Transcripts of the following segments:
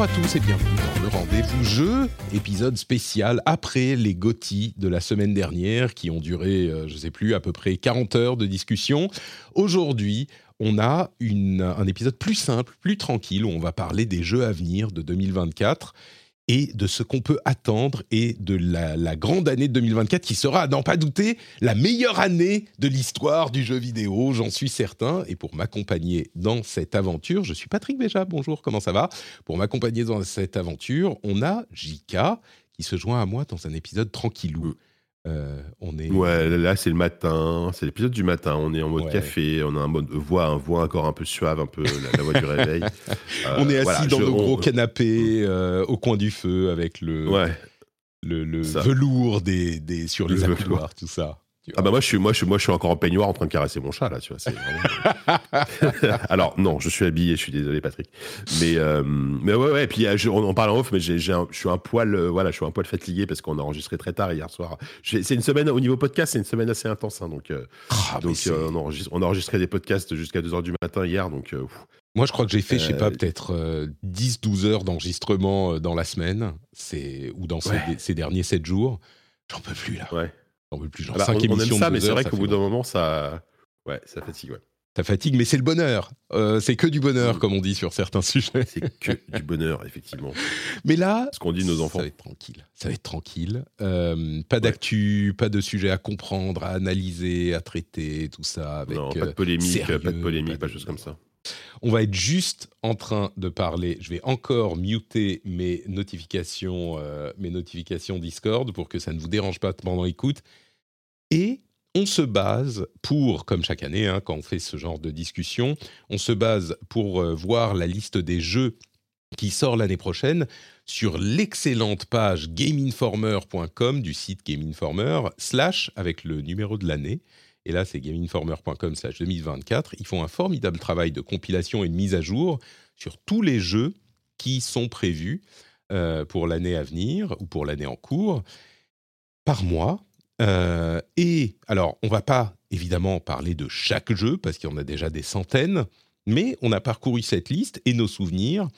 Bonjour à tous et bienvenue dans le rendez-vous jeu, épisode spécial après les GOTY de la semaine dernière qui ont duré, euh, je ne sais plus, à peu près 40 heures de discussion. Aujourd'hui, on a une- un épisode plus simple, plus tranquille, où on va parler des jeux à venir de 2024 et de ce qu'on peut attendre et de la, grande année de 2024 qui sera, à n'en pas douter, la meilleure année de l'histoire du jeu vidéo, j'en suis certain. Et pour m'accompagner dans cette aventure, je suis Patrick Béja, bonjour, comment ça va? Pour m'accompagner dans cette aventure, on a Jika qui se joint à moi dans un épisode tranquillou. Euh, on est... Ouais, là c'est le matin, c'est l'épisode du matin. On est en mode Ouais. café, on a un mode voix, un voix encore un peu suave, un peu la, la voix du réveil. Euh, on est assis voilà, dans je- nos on- gros canapés euh, au coin du feu avec le, Ouais. le, le velours des, des, sur les Le velours. accoudoirs, tout ça. Ah bah moi je suis moi je suis moi je suis encore en peignoir en train de caresser mon chat là, tu vois. vraiment- Alors non, je suis habillé, je suis désolé Patrick. Mais euh, mais ouais ouais. Et puis euh, je- on en parle en off, mais j'ai, je suis un poil euh, voilà, je suis un poil fatigué parce qu'on a enregistré très tard hier soir. C'est une semaine au niveau podcast, c'est une semaine assez intense, hein, donc euh, Ah, donc on, enregistre, on a enregistré des podcasts jusqu'à 2 h du matin hier, donc Moi, je crois que j'ai fait, je sais pas, peut-être 10-12 heures d'enregistrement dans la semaine, c'est ou dans ces, ces derniers 7 jours. J'en peux plus, là. ouais. J'en peux plus. Genre Ah bah, 5 on, on émissions aime ça, mais c'est vrai qu'au bout d'un moment ça ouais, ça fatigue ouais. Ça fatigue, mais c'est le bonheur. Euh, c'est que du bonheur, Mm. comme on dit sur certains sujets. C'est que du bonheur, effectivement. Mais là, Ce qu'on dit nos enfants. ça va être tranquille. Ça va être tranquille. Euh, pas d'actu, pas de sujet à comprendre, à analyser, à traiter, tout ça. Avec, non, pas euh, de polémique, sérieux, pas de polémique, pas pas de- de choses comme ça. On va être juste en train de parler. Je vais encore muter mes notifications, euh, mes notifications Discord pour que ça ne vous dérange pas pendant l'écoute. Et on se base pour, comme chaque année, hein, quand on fait ce genre de discussion, on se base pour euh, voir la liste des jeux qui sort l'année prochaine sur l'excellente page gameinformer.com du site Game Informer, slash avec le numéro de l'année. Et là, c'est gameinformer.com slash 2024. Ils font un formidable travail de compilation et de mise à jour sur tous les jeux qui sont prévus euh, pour l'année à venir ou pour l'année en cours par mois. Euh, et alors, on va pas évidemment parler de chaque jeu parce qu'il y en a déjà des centaines, mais on a parcouru cette liste et nos souvenirs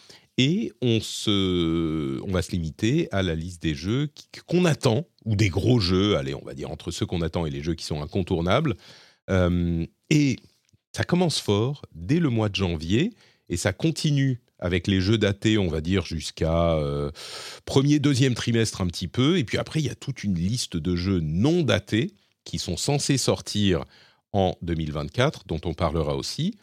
et on, va se limiter à la liste des jeux qu'on attend, ou des gros jeux, allez, on va dire entre ceux qu'on attend et les jeux qui sont incontournables. Euh, et ça commence fort dès le mois de janvier, et ça continue avec les jeux datés, on va dire, jusqu'à euh, premier, deuxième trimestre un petit peu. Et puis après, il y a toute une liste de jeux non datés qui sont censés sortir en 2024, dont on parlera aussi.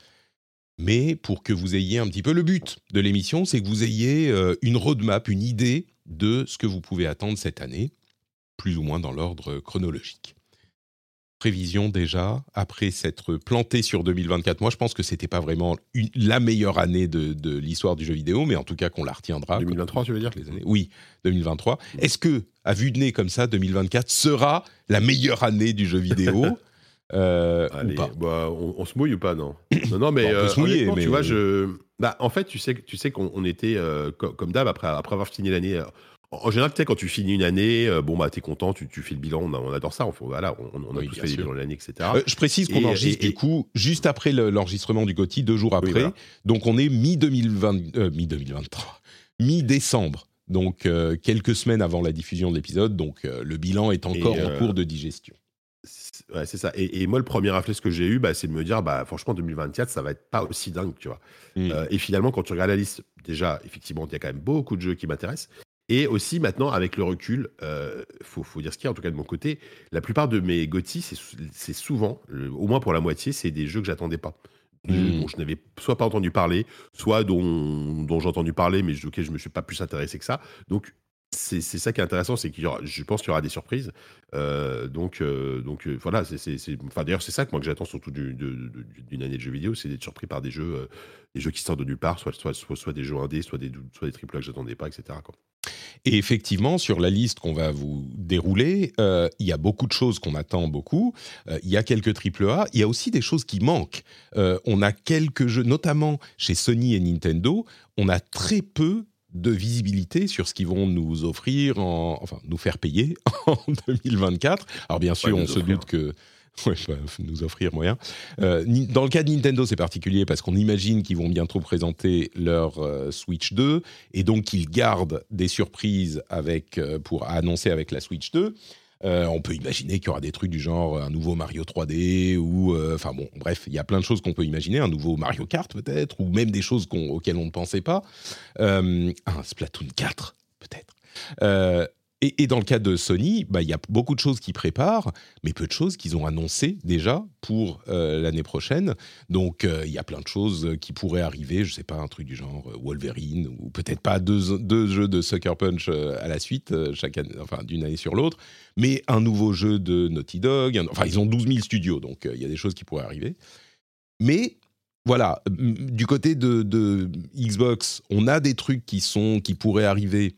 Mais pour que vous ayez un petit peu le but de l'émission, c'est que vous ayez euh, une roadmap, une idée de ce que vous pouvez attendre cette année, plus ou moins dans l'ordre chronologique. Prévision déjà, après s'être planté sur 2024, moi je pense que c'était pas vraiment une- la meilleure année de, de l'histoire du jeu vidéo, mais en tout cas qu'on la retiendra. 2023, tu veux dire? Les années. Oui, 2023. Est-ce que, à vue de nez comme ça, 2024 sera la meilleure année du jeu vidéo? Euh, ou Allez, pas bah, on, on se mouille ou pas, non Non, non, mais on peut euh, se mouiller, mais- tu vois, je. Bah, en fait, tu sais, tu sais qu'on on était euh, co- comme d'hab après, après avoir fini l'année. en général, quand tu finis une année, bon, bah, t'es content, tu, tu fais le bilan, on, adore ça, on, fait- voilà, on, on a Oui, tous fait les bilans de l'année, etc. Euh, je précise qu'on enregistre et- du coup juste après le- l'enregistrement du GOTY, deux jours après. voilà. Donc on est mi-2020, euh, mi-2023, mi-décembre. Donc euh, quelques semaines avant la diffusion de l'épisode. Donc le bilan est encore en cours de digestion. Ouais, c'est ça. Et, et moi, le premier réflexe que j'ai eu, bah, c'est de me dire, bah, franchement, 2024, ça va être pas aussi dingue, tu vois. Mm. Euh, et finalement, quand tu regardes la liste, déjà, effectivement, il y a quand même beaucoup de jeux qui m'intéressent. Et aussi, maintenant, avec le recul, euh, faut, faut dire ce qu'il y a, en tout cas de mon côté, la plupart de mes GOTY, c'est sou- c'est souvent, au moins pour la moitié, c'est des jeux que j'attendais pas. Mm. dont je n'avais soit pas entendu parler, soit dont, dont j'ai entendu parler, mais auxquels je me suis pas plus intéressé que ça. Donc, c'est ça qui est intéressant, c'est qu'il je pense qu'il y aura des surprises. donc, donc voilà, c'est, enfin d'ailleurs c'est ça que moi que j'attends surtout d'une année de jeux vidéo, c'est d'être surpris par des jeux, des jeux qui sortent de nulle part, soit, des jeux indés, soit des, soit des triple A que j'attendais pas, etc. Et effectivement, sur la liste qu'on va vous dérouler, euh, il y a beaucoup de choses qu'on attend beaucoup. Euh, il y a quelques AAA. Il y a aussi des choses qui manquent. Euh, on a quelques jeux, notamment chez Sony et Nintendo, on a très peu de visibilité sur ce qu'ils vont nous offrir, enfin nous faire payer en 2024. Alors bien sûr, on se doute que Ouais, bah, nous offrir moyen. Euh, dans le cas de Nintendo, c'est particulier parce qu'on imagine qu'ils vont bientôt présenter leur euh, Switch 2 et donc qu'ils gardent des surprises avec, euh, pour annoncer avec la Switch 2. On peut imaginer qu'il y aura des trucs du genre un nouveau Mario 3D ou enfin bon bref il y a plein de choses qu'on peut imaginer un nouveau Mario Kart peut-être ou même des choses auxquelles on ne pensait pas. Un Splatoon 4 peut-être et, dans le cas de Sony, bah, il y a beaucoup de choses qui préparent, mais peu de choses qu'ils ont annoncées déjà pour euh, l'année prochaine. Donc euh, il y a plein de choses qui pourraient arriver, je ne sais pas, un truc du genre euh, Wolverine, ou peut-être pas deux, jeux de Sucker Punch à la suite, chaque année, enfin d'une année sur l'autre, mais un nouveau jeu de Naughty Dog. enfin, ils ont 12 000 studios, donc il y a des choses qui pourraient arriver. Mais voilà, du côté de, de, Xbox, on a des trucs qui, sont, qui pourraient arriver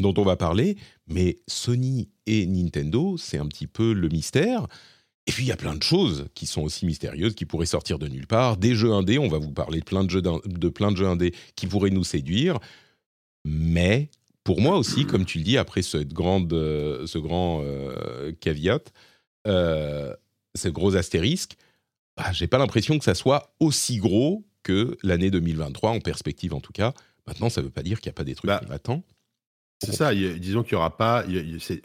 dont on va parler, mais Sony et Nintendo, c'est un petit peu le mystère. Et puis il y a plein de choses qui sont aussi mystérieuses, qui pourraient sortir de nulle part. Des jeux indés, on va vous parler de plein de jeux, de plein de jeux indés qui pourraient nous séduire. Mais pour moi aussi, comme tu le dis, après cette grande, euh, ce grand euh, caveat, euh, ce gros astérisque, bah, j'ai pas l'impression que ça soit aussi gros que l'année 2023, en perspective en tout cas. Maintenant, ça ne veut pas dire qu'il n'y a pas des trucs bah, qui m'attendent. C'est ça, disons qu'il n'y aura pas.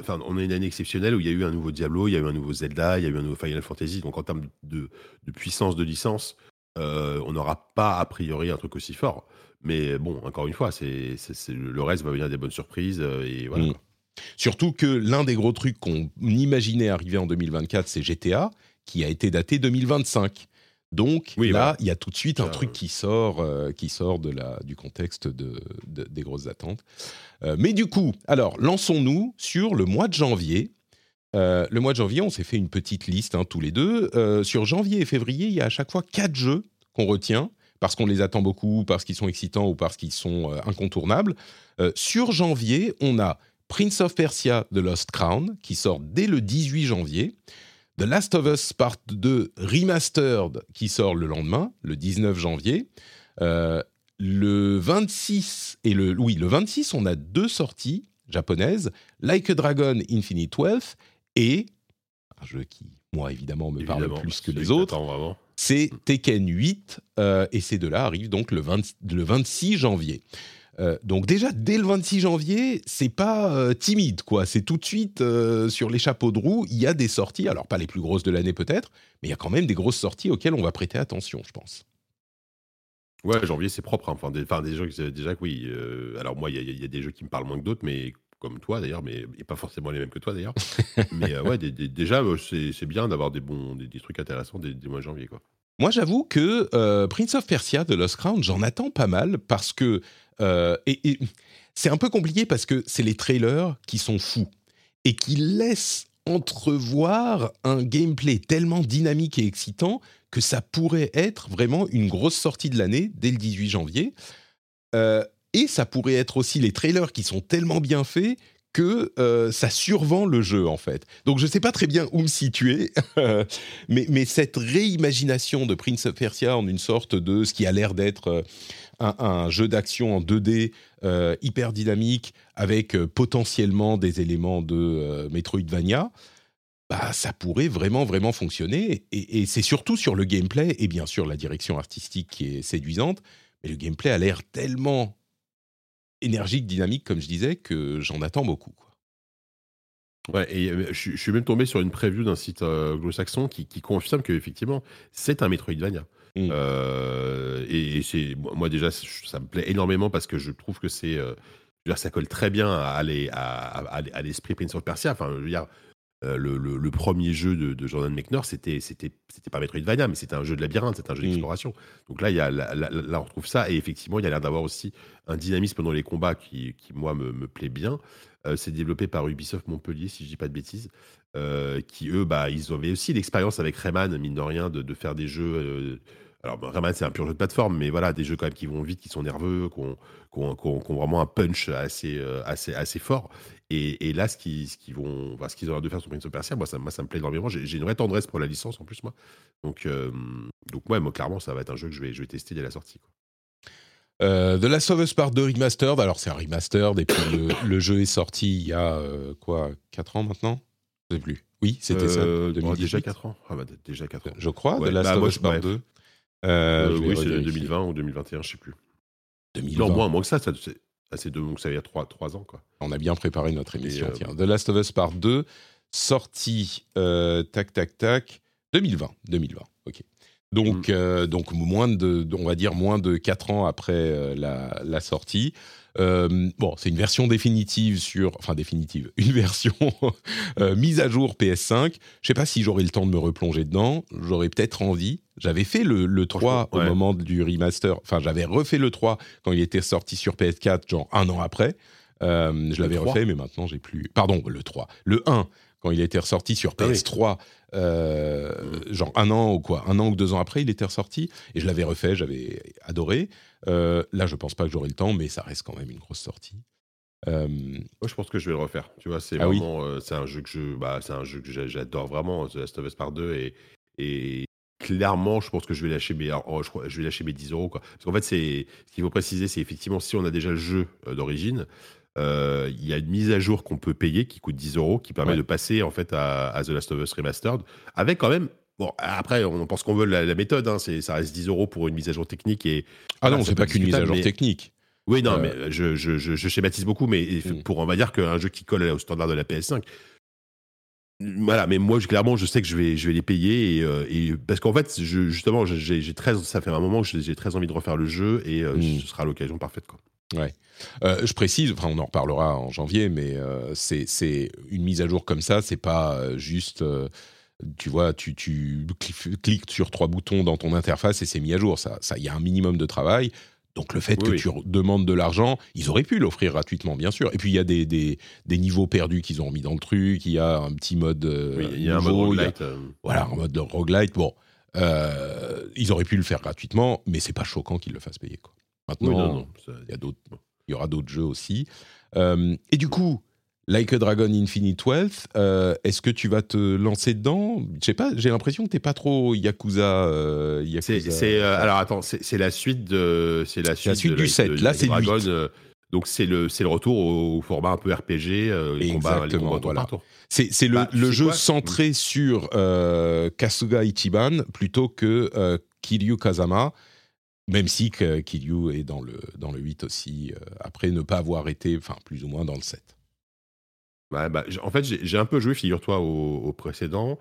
enfin, on a une année exceptionnelle où il y a eu un nouveau Diablo, il y a eu un nouveau Zelda, il y a eu un nouveau Final Fantasy. Donc en termes de, puissance de licence, euh, on n'aura pas a priori un truc aussi fort. Mais bon, encore une fois, c'est, le reste va venir des bonnes surprises euh, et voilà. Mm. Surtout que l'un des gros trucs qu'on imaginait arriver en 2024, c'est GTA, qui a été daté 2025. Donc là, il y a tout de suite un truc qui sort, euh, qui sort de la, du contexte de, des grosses attentes. Euh, mais du coup, alors lançons-nous sur le mois de janvier. Euh, le mois de janvier, on s'est fait une petite liste hein, tous les deux. sur janvier et février, il y a à chaque fois quatre jeux qu'on retient parce qu'on les attend beaucoup, parce qu'ils sont excitants ou parce qu'ils sont incontournables. sur janvier, on a Prince of Persia: The Lost Crown qui sort dès le 18 janvier. The Last of Us Part 2 Remastered qui sort le lendemain, le 19 janvier. Euh, le 26 et le oui, le 26, on a deux sorties japonaises, Like a Dragon Infinite Wealth et un jeu qui moi évidemment me parle plus que les autres. C'est Tekken 8 euh, et ces deux-là arrivent donc le, le 26 janvier. Euh, donc déjà dès le 26 janvier, c'est pas euh, timide quoi, c'est tout de suite euh, sur les chapeaux de roue, il y a des sorties, alors pas les plus grosses de l'année peut-être, mais il y a quand même des grosses sorties auxquelles on va prêter attention, je pense. Ouais, janvier c'est propre, hein. enfin, des, des jeux déjà que oui. alors moi il y, a des jeux qui me parlent moins que d'autres, mais comme toi d'ailleurs, mais et pas forcément les mêmes que toi d'ailleurs. mais ouais, déjà c'est bien d'avoir des bons, des, trucs intéressants dès, mois de janvier quoi. Moi, j'avoue que Prince of Persia de Lost Crown, j'en attends pas mal parce que euh, et, c'est un peu compliqué parce que c'est les trailers qui sont fous et qui laissent entrevoir un gameplay tellement dynamique et excitant que ça pourrait être vraiment une grosse sortie de l'année dès le 18 janvier. Euh, et ça pourrait être aussi les trailers qui sont tellement bien faits que euh, ça survend le jeu en fait. Donc je ne sais pas très bien où me situer, mais, cette réimagination de Prince of Persia en une sorte de ce qui a l'air d'être un, jeu d'action en 2D euh, hyper dynamique avec euh, potentiellement des éléments de euh, Metroidvania, bah, ça pourrait vraiment, vraiment fonctionner. Et, c'est surtout sur le gameplay et bien sûr la direction artistique qui est séduisante, mais le gameplay a l'air tellement énergique, dynamique, comme je disais, que j'en attends beaucoup. Ouais, et je, suis même tombé sur une preview d'un site anglo-saxon qui, qui confirme qu'effectivement, c'est un Metroidvania. Mmh. Euh, et, c'est moi déjà ça me plaît énormément parce que je trouve que c'est euh, ça colle très bien à, à, à, l'esprit Prince of Persia. Enfin, je veux dire, euh, le, le- le premier jeu de, de Jordan Mechner, c'était c'était c'était pas Metroidvania, mais c'était un jeu de labyrinthe, c'était un jeu Mm. d'exploration. Donc là, il y a, là, là- là, on retrouve ça, et effectivement, il y a l'air d'avoir aussi un dynamisme dans les combats qui, qui moi, me, me plaît bien. Euh, c'est développé par Ubisoft Montpellier, si je dis pas de bêtises, euh, qui eux, bah, ils avaient aussi l'expérience avec Rayman, mine de rien, de, de faire des jeux. alors, bah, Rayman, c'est un pur jeu de plateforme, mais voilà, des jeux quand même qui vont vite, qui sont nerveux, qui ont, qui ont- qui ont- qui ont vraiment un punch assez, assez, assez fort. Et, et là, ce qu'ils ce vont, enfin, ce qu'ils ont l'air de faire sur Prince of Persia, moi, ça, moi, ça me plaît énormément. J'ai une vraie tendresse pour la licence en plus, moi. Donc, euh, donc ouais, moi, clairement, ça va être un jeu que je vais, je vais tester dès la sortie. quoi. Euh, The Last of Us Part 2 Remastered, alors c'est un remastered, et puis le, le jeu est sorti il y a euh, quoi 4 ans maintenant? Je sais plus. Oui, c'était ça. Euh, oh, 2018, déjà 4 ans Ah, bah, déjà 4 ans. Je crois, Ouais, The Last bah, of Us Part ouais. 2. Euh, Euh, je vais oui, c'est revérifier. 2020 ou 2021, je sais plus. 2020. Non, moins, moins que ça. ça c'est deux- donc ça veut dire 3, ans, quoi. On a bien préparé notre émission. euh, Tiens, The Last of Us Part 2, sorti, euh, tac, tac, tac, 2020. 2020, ok. Donc, Mm. euh, donc moins de, on va dire moins de 4 ans après la, la sortie. Euh, bon, c'est une version définitive sur, enfin définitive, une version euh, mise à jour PS5. Je sais pas si j'aurai le temps de me replonger dedans. J'aurais peut-être envie. J'avais fait le, le 3 au moment du remaster. Enfin, j'avais refait le 3 quand il était sorti sur PS4, genre un an après. Euh, je l'avais 3? refait, mais maintenant j'ai plus. Pardon, le 3. Le 1, quand il était ressorti sur Ah oui. PS3, euh, genre un an ou quoi, un an ou deux ans après, il était ressorti. Et je l'avais refait, j'avais adoré. Euh, là, je pense pas que j'aurai le temps, mais ça reste quand même une grosse sortie. Euh, Moi, je pense que je vais le refaire. Tu vois, c'est Ah vraiment, c'est un jeu que je, bah, c'est un jeu que j'a- j'adore vraiment, The Last of Us Part 2 et, et clairement, je pense que je vais lâcher mes, oh, je, je vais lâcher mes 10 euros quoi. Parce qu'en fait, c'est, ce qu'il faut préciser, c'est effectivement si on a déjà le jeu d'origine, euh, il y a une mise à jour qu'on peut payer qui coûte 10 euros, qui permet Ouais. de passer en fait à, à The Last of Us Remastered, avec quand même. Bon, après, on pense qu'on veut la, la méthode, hein, ça reste 10 euros pour une mise à jour technique et Ah non, c'est pas qu'une mise à jour mais- technique. Oui, non, Euh, mais je, je, je, je schématise beaucoup, mais Mm. pour on va dire qu'un jeu qui colle au standard de la PS5. Voilà, mais moi, clairement, je sais que je vais, je vais les payer et, euh, et- parce qu'en fait, justement, j'ai j'ai très, ça fait un moment que j'ai très envie de refaire le jeu et euh, Mm. ce sera l'occasion parfaite. Quoi. Euh, je précise, enfin on en reparlera en janvier, mais euh, c'est une mise à jour comme ça, c'est pas euh, juste, euh, tu vois, tu, tu cli- cliques sur trois boutons dans ton interface et c'est mis à jour. Ça, ça, il y a un minimum de travail. Donc le fait Oui, que oui. tu demandes de l'argent, ils auraient pu l'offrir gratuitement, bien sûr. Et puis il y a des, des, des niveaux perdus qu'ils ont mis dans le truc. Il y a un petit mode, Oui, il y a un mode a- roguelite, euh, voilà, en mode de roguelite. Bon, ils auraient pu le faire gratuitement, mais c'est pas choquant qu'ils le fassent payer. Quoi. Maintenant, oui, non, non, ça- il y a d'autres, il y aura d'autres jeux aussi. Euh, et du coup, Like a Dragon Infinite Wealth, euh, est-ce que tu vas te lancer dedans? Je sais pas, j'ai l'impression que t'es pas trop Yakuza. euh, C'est, Yakuza- c'est, euh, alors attends, c'est c'est la suite de, c'est la suite, suite de du la- 7, de- là, c'est le Dragon, 8. euh, donc c'est le, c'est le retour au format un peu RPG, les combats, les combats voilà. tour. C'est, c'est le, Bah, le jeu quoi? centré sur Kasuga Ichiban plutôt que Kiryu Kazama, même si Kiryu est dans le, dans le 8 aussi, euh, après ne pas avoir été, enfin plus ou moins dans le 7. Ouais, bah, j'ai- en fait, j'ai un peu joué, figure-toi, au, au précédent.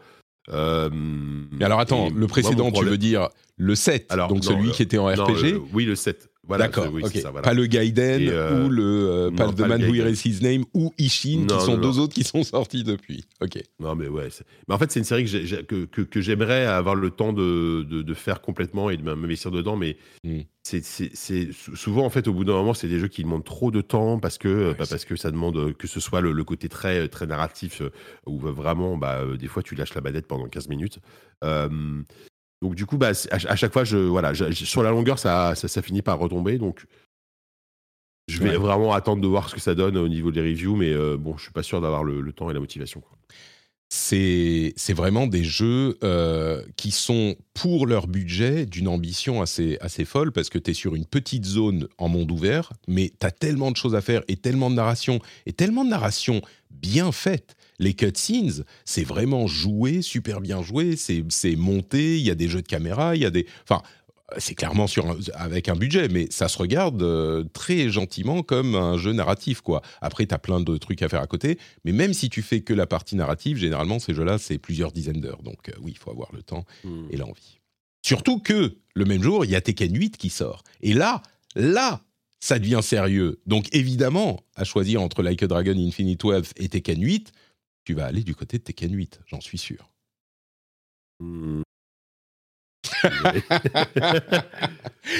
Euh, Mais alors attends, le moi, précédent, mon tu problème- veux dire le 7, Alors, donc non, celui le- qui était en non, RPG le- Oui, le 7. Voilà, D'accord, oui, voilà. Pas le Gaiden euh, ou le euh, non, pas The Man Who. Erased His Name ou Ishin, Non, qui sont non, deux autres qui sont sortis depuis. Ok. Non, mais ouais. Mais en fait, c'est une série que, j'ai- que, que, que j'aimerais avoir le temps de, de, de faire complètement et de m'investir dedans. Mais Mm. c'est, c'est, c'est- sou- souvent, en fait, au bout d'un moment, c'est des jeux qui demandent trop de temps parce que, bah, parce que ça demande euh, que ce soit le, le côté très, très narratif où vraiment, bah, des fois, tu lâches la manette pendant 15 minutes. Euh, donc, du coup, bah, à, ch- à chaque fois, je, voilà, je- je- sur la longueur, ça, ça, ça finit par retomber. Donc, je vais Ouais. vraiment attendre de voir ce que ça donne au niveau des reviews. Mais euh, bon, je suis pas sûr d'avoir le, le temps et la motivation. c'est vraiment des jeux euh, qui sont pour leur budget d'une ambition assez assez folle parce que tu es sur une petite zone en monde ouvert, mais tu as tellement de choses à faire et tellement de narration et tellement de narration bien faite. Les cutscenes, c'est vraiment joué, super bien joué, c'est monté, il y a des jeux de caméra, il y a des enfin c'est clairement sur un- avec un budget, mais ça se regarde euh, très gentiment comme un jeu narratif, quoi. Après, tu as plein de trucs à faire à côté, mais même si tu fais que la partie narrative, généralement, ces jeux-là, c'est plusieurs dizaines d'heures. Donc, euh, oui, il faut avoir le temps et l'envie. Surtout que, le même jour, il y a Tekken 8 qui sort. Et là, là, ça devient sérieux. Donc, évidemment, à choisir entre Like a Dragon Infinite Wealth et Tekken 8, tu vas aller du côté de Tekken 8, j'en suis sûr. Hmm.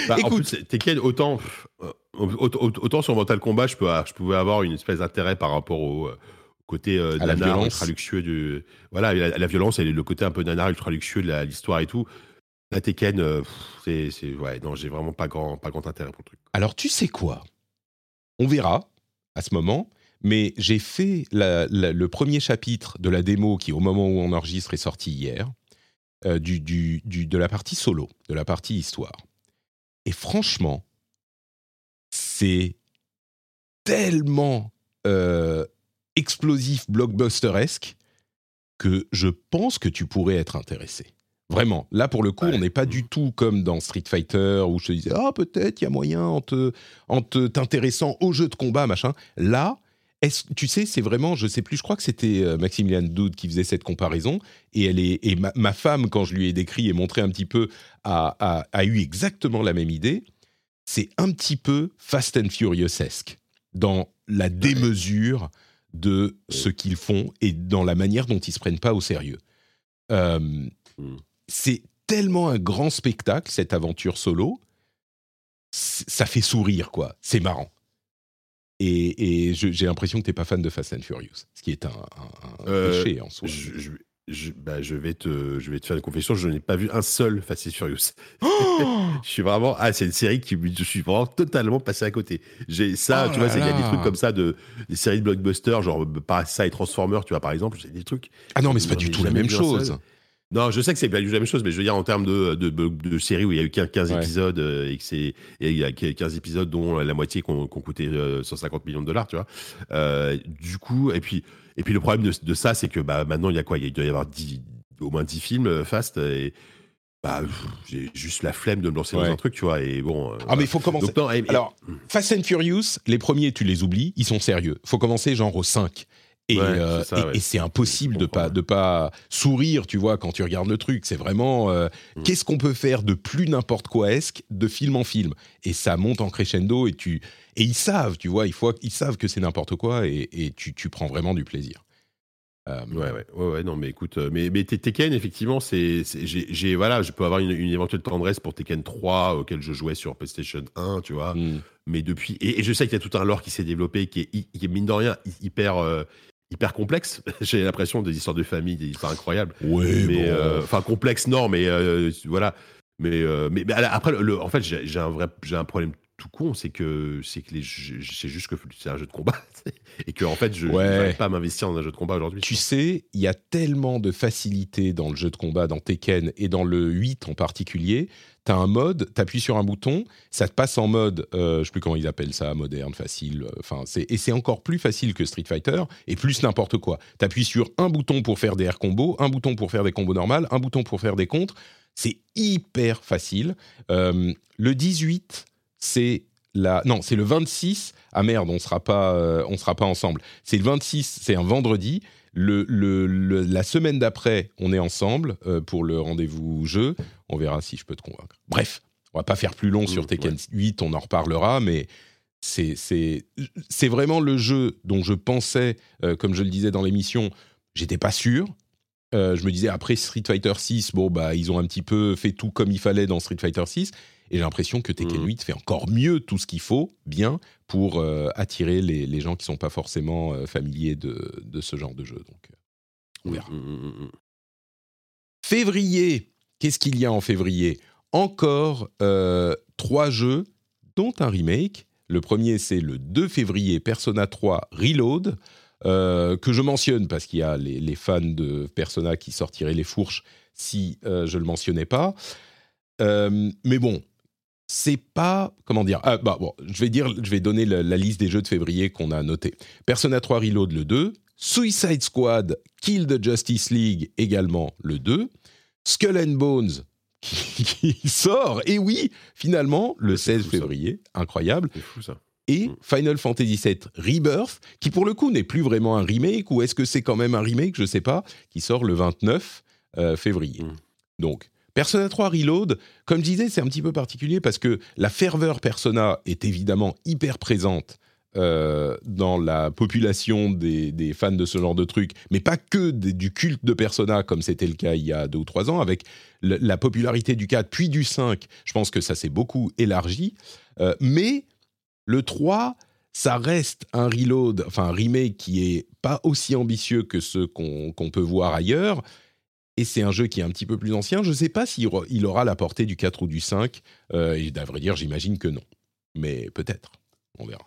Bah, en Écoute. plus, Tekken, autant, euh, autant, autant sur Mortal Kombat, je, peux, je pouvais avoir une espèce d'intérêt par rapport au euh, côté euh, À la nanar violence. ultra luxueux du. Voilà, la, la violence et le côté un peu nanar ultra luxueux de la- l'histoire et tout. La Tekken, euh, c'est. c'est- Ouais, non, j'ai vraiment pas grand, pas grand intérêt pour le truc. Alors, tu sais quoi? On verra à ce moment, mais j'ai fait la- la- le premier chapitre de la démo qui, au moment où on enregistre, est sorti hier, euh, du, du- du- de la partie solo, de la partie histoire. Et franchement, c'est tellement euh, explosif, blockbusteresque, que je pense que tu pourrais être intéressé. Vraiment, là pour le coup, Ouais. on n'est pas du tout comme dans Street Fighter où je te disais ah peut-être il y a moyen en te en te t'intéressant au jeu de combat machin. Là, est tu sais, c'est vraiment, je sais plus, je crois que c'était euh, Maximilian Doud qui faisait cette comparaison et elle est et ma, ma femme quand je lui ai décrit et montré un petit peu a, a, a eu exactement la même idée. C'est un petit peu Fast and Furious-esque dans la démesure de ce qu'ils font et dans la manière dont ils se prennent pas au sérieux. Euh, Mm. c'est tellement un grand spectacle cette aventure solo, ça fait sourire quoi. C'est marrant. Et, et j'ai l'impression que t'es pas fan de Fast and Furious, ce qui est un, un- un Euh, péché en soi. Je, je- je- bah, je vais te, je vais te faire une confession. Je n'ai pas vu un seul Fast and Furious. Oh Je suis vraiment. Ah, c'est une série qui. Je suis vraiment totalement passé à côté. J'ai ça, Oh tu vois, il y a des trucs comme ça de des séries de blockbusters, genre Parasite, Transformers, tu vois, par exemple. C'est des trucs. ah non, mais c'est pas du tout la même chose. seul. Non, je sais que c'est pas du tout la même chose, mais je veux dire en termes de, de, de, de séries où il y a eu 15, 15 Ouais. épisodes euh, et que c'est il y a 15 épisodes dont la moitié qu'on qu'on coûté euh, 150 millions de dollars, tu vois. Euh, du coup, et puis et puis le problème de, ça, c'est que bah maintenant il y a quoi? Il doit y avoir 10, au moins 10 films euh, fast et bah j'ai juste la flemme de me lancer Ouais. dans un truc, tu vois. Et bon. euh, Ah mais il faut commencer. Donc, non, et- et- Alors, Fast and Furious, les premiers, tu les oublies, ils sont sérieux. faut commencer genre au 5. Et, Ouais, euh, ça, et- ouais. et c'est impossible de pas, de pas sourire, tu vois, quand tu regardes le truc. C'est vraiment euh, Mm. qu'est-ce qu'on peut faire de plus n'importe quoi esque de film en film? Et ça monte en crescendo et tu et ils savent, tu vois, il faut, ils savent que c'est n'importe quoi et, et tu, tu prends vraiment du plaisir. Euh, Ouais, ouais, ouais, ouais, non, mais écoute, euh, mais, mais Te- Tekken, effectivement, c'est, j'ai, voilà, je peux avoir une, une éventuelle tendresse pour Tekken 3, auquel je jouais sur PlayStation 1, tu vois, hmm. mais depuis, et, et je sais qu'il y a tout un lore qui s'est développé, qui est, qui est, mine de rien, hy- hyper, euh, hyper complexe. j'ai l'impression des histoires de famille, des histoires incroyables, Ouais, mais, bon. euh, enfin, complexe, non, mais euh, voilà, mais, euh, mais, mais après, le, en fait, j'ai, un vrai, j'ai un problème tout con, c'est que, c'est que les, c'est juste que c'est un jeu de combat, et que, en fait, je Ouais. n'arrive pas m'investir dans un jeu de combat aujourd'hui. Tu sais, il y a tellement de facilité dans le jeu de combat, dans Tekken et dans le 8 en particulier. Tu as un mode, tu appuies sur un bouton, ça te passe en mode, euh, je sais plus comment ils appellent ça, moderne, facile. euh, et c'est encore plus facile que Street Fighter et plus n'importe quoi. Tu appuies sur un bouton pour faire des air combos, un bouton pour faire des combos normales, un bouton pour faire des contres. C'est hyper facile. Euh, le 18, c'est la non, c'est le 26. Ah merde, on sera pas, sera pas ensemble. C'est le 26, c'est un vendredi. Le, le- le- la semaine d'après, on est ensemble euh, pour le rendez-vous jeu. On verra si je peux te convaincre. Bref, on va pas faire plus long sur Mmh, Tekken ouais. 8, on en reparlera, mais c'est vraiment le jeu dont je pensais, euh, comme je le disais dans l'émission, j'étais pas sûr. Euh, je me disais après Street Fighter 6, bon bah ils ont un petit peu fait tout comme il fallait dans Street Fighter 6, et j'ai l'impression que Tekken Mhm. 8 fait encore mieux tout ce qu'il faut, bien pour euh, attirer les, les gens qui sont pas forcément euh, familiers de, de ce genre de jeu. Donc euh, on verra. Mm, mm, mm, mm. Février, qu'est-ce qu'il y a en février? Encore euh, trois jeux, dont un remake. Le premier, c'est le 2 février, Persona 3 Reload, euh, que je mentionne parce qu'il y a les, les fans de Persona qui sortiraient les fourches si euh, je le mentionnais pas. Euh, mais bon, c'est pas comment dire. Ah, bah bon, je vais dire, je vais donner la, la liste des jeux de février qu'on a notés. Persona 3 Reload le 2, Suicide Squad Kill the Justice League également le 2, Skull and Bones qui, qui sort et oui, finalement le C'est 16 fou, ça. février, incroyable C'est fou ça. et Mm. Final Fantasy VII Rebirth, qui pour le coup n'est plus vraiment un remake, ou est-ce que c'est quand même un remake, je sais pas, qui sort le 29 euh, février. Mm. Donc, Persona 3 Reload, comme je disais, c'est un petit peu particulier parce que la ferveur Persona est évidemment hyper présente euh, dans la population des, fans de ce genre de truc, mais pas que du culte de Persona comme c'était le cas il y a deux ou trois ans, avec la popularité du 4 puis du 5, je pense que ça s'est beaucoup élargi. Euh, mais le 3, ça reste un reload, enfin un remake qui est pas aussi ambitieux que ceux qu'on peut voir ailleurs. Et c'est un jeu qui est un petit peu plus ancien. Je ne sais pas s'il il aura la portée du 4 ou du 5. Euh, et d'à vrai dire, j'imagine que non. Mais peut-être. On verra.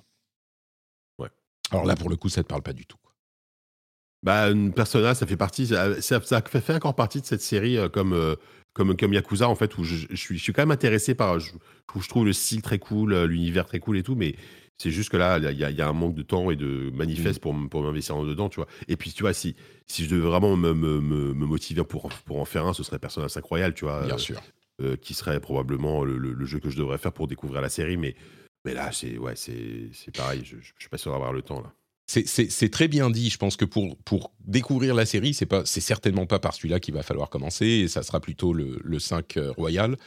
Ouais. Alors là, pour le coup, ça ne te parle pas du tout. Bah, Persona, ça fait partie, ça, ça, fait encore partie de cette série euh, comme, euh, comme, comme Yakuza, en fait, où je, suis, je suis quand même intéressé par. Je, je trouve le style très cool, l'univers très cool et tout, mais c'est juste que là, il y, a un manque de temps et de manifeste mmh. pour, pour m'investir en dedans, tu vois. Et puis, tu vois, si, si je devais vraiment me, me, me, motiver pour, pour en faire un, ce serait Persona 5 Royal, tu vois. Bien euh, sûr. Euh, qui serait probablement le, jeu que je devrais faire pour découvrir la série. Mais, mais là, c'est ouais, c'est pareil, je ne suis pas sûr d'avoir le temps, là. C'est très bien dit. Je pense que pour, pour découvrir la série, c'est certainement pas par celui-là qu'il va falloir commencer. Et ça sera plutôt le, le 5 euh, Royal.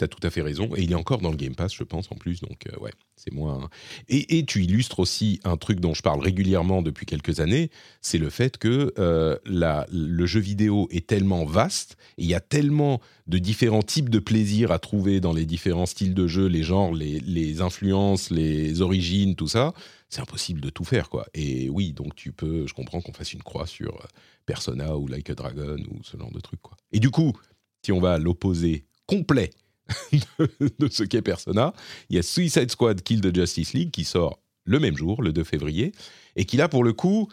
Tu as tout à fait raison. Et il est encore dans le Game Pass, je pense, en plus. Donc, ouais, c'est moins. Et, tu illustres aussi un truc dont je parle régulièrement depuis quelques années, c'est le fait que euh, la, le jeu vidéo est tellement vaste, il y a tellement de différents types de plaisirs à trouver dans les différents styles de jeu, les genres, les, les influences, les origines, tout ça. C'est impossible de tout faire, quoi. Et oui, donc tu peux, je comprends qu'on fasse une croix sur euh, Persona ou Like a Dragon ou ce genre de truc, quoi. Et du coup, si on va à l'opposé complet de, ce qu'est Persona. Il y a Suicide Squad Kill the Justice League qui sort le même jour, le 2 février, et qui là, pour le coup,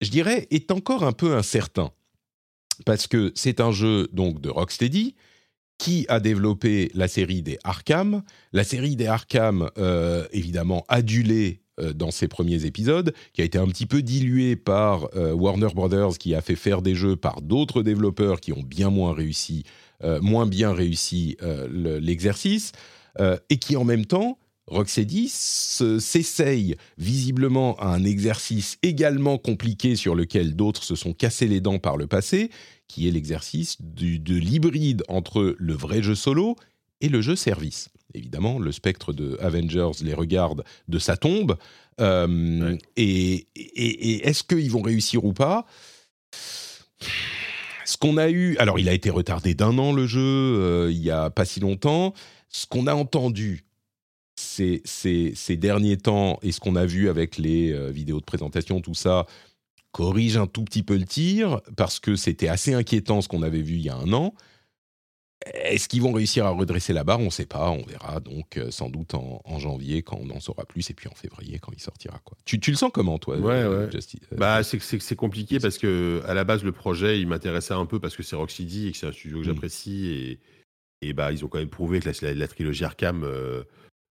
je dirais, est encore un peu incertain. Parce que c'est un jeu donc de Rocksteady qui a développé la série des Arkham. La série des Arkham, euh, évidemment, adulée euh, dans ses premiers épisodes, qui a été un petit peu diluée par euh, Warner Brothers, qui a fait faire des jeux par d'autres développeurs qui ont bien moins réussi moins bien réussi euh, l'exercice, euh, et qui en même temps, Rocksteady s'essaye visiblement à un exercice également compliqué sur lequel d'autres se sont cassés les dents par le passé, qui est l'exercice de l'hybride entre le vrai jeu solo et le jeu service. Évidemment, le spectre de Avengers les regarde de sa tombe. Et, et est-ce qu'ils vont réussir ou pas? Ce qu'on a eu, alors il a été retardé d'un an le jeu, euh, il y a pas si longtemps. Ce qu'on a entendu ces, ces, derniers temps et ce qu'on a vu avec les euh, vidéos de présentation, tout ça, corrige un tout petit peu le tir parce que c'était assez inquiétant ce qu'on avait vu il y a un an. Est-ce qu'ils vont réussir à redresser la barre? On ne sait pas. On verra donc euh, sans doute en, janvier quand on en saura plus et puis en février quand il sortira. Quoi. Tu, tu le sens comment toi Ouais, euh, ouais. Euh, bah, c'est, compliqué parce que à la base le projet il m'intéressait un peu parce que c'est Rocksteady et que c'est un studio que mm. j'apprécie et, et bah ils ont quand même prouvé que la, trilogie Arkham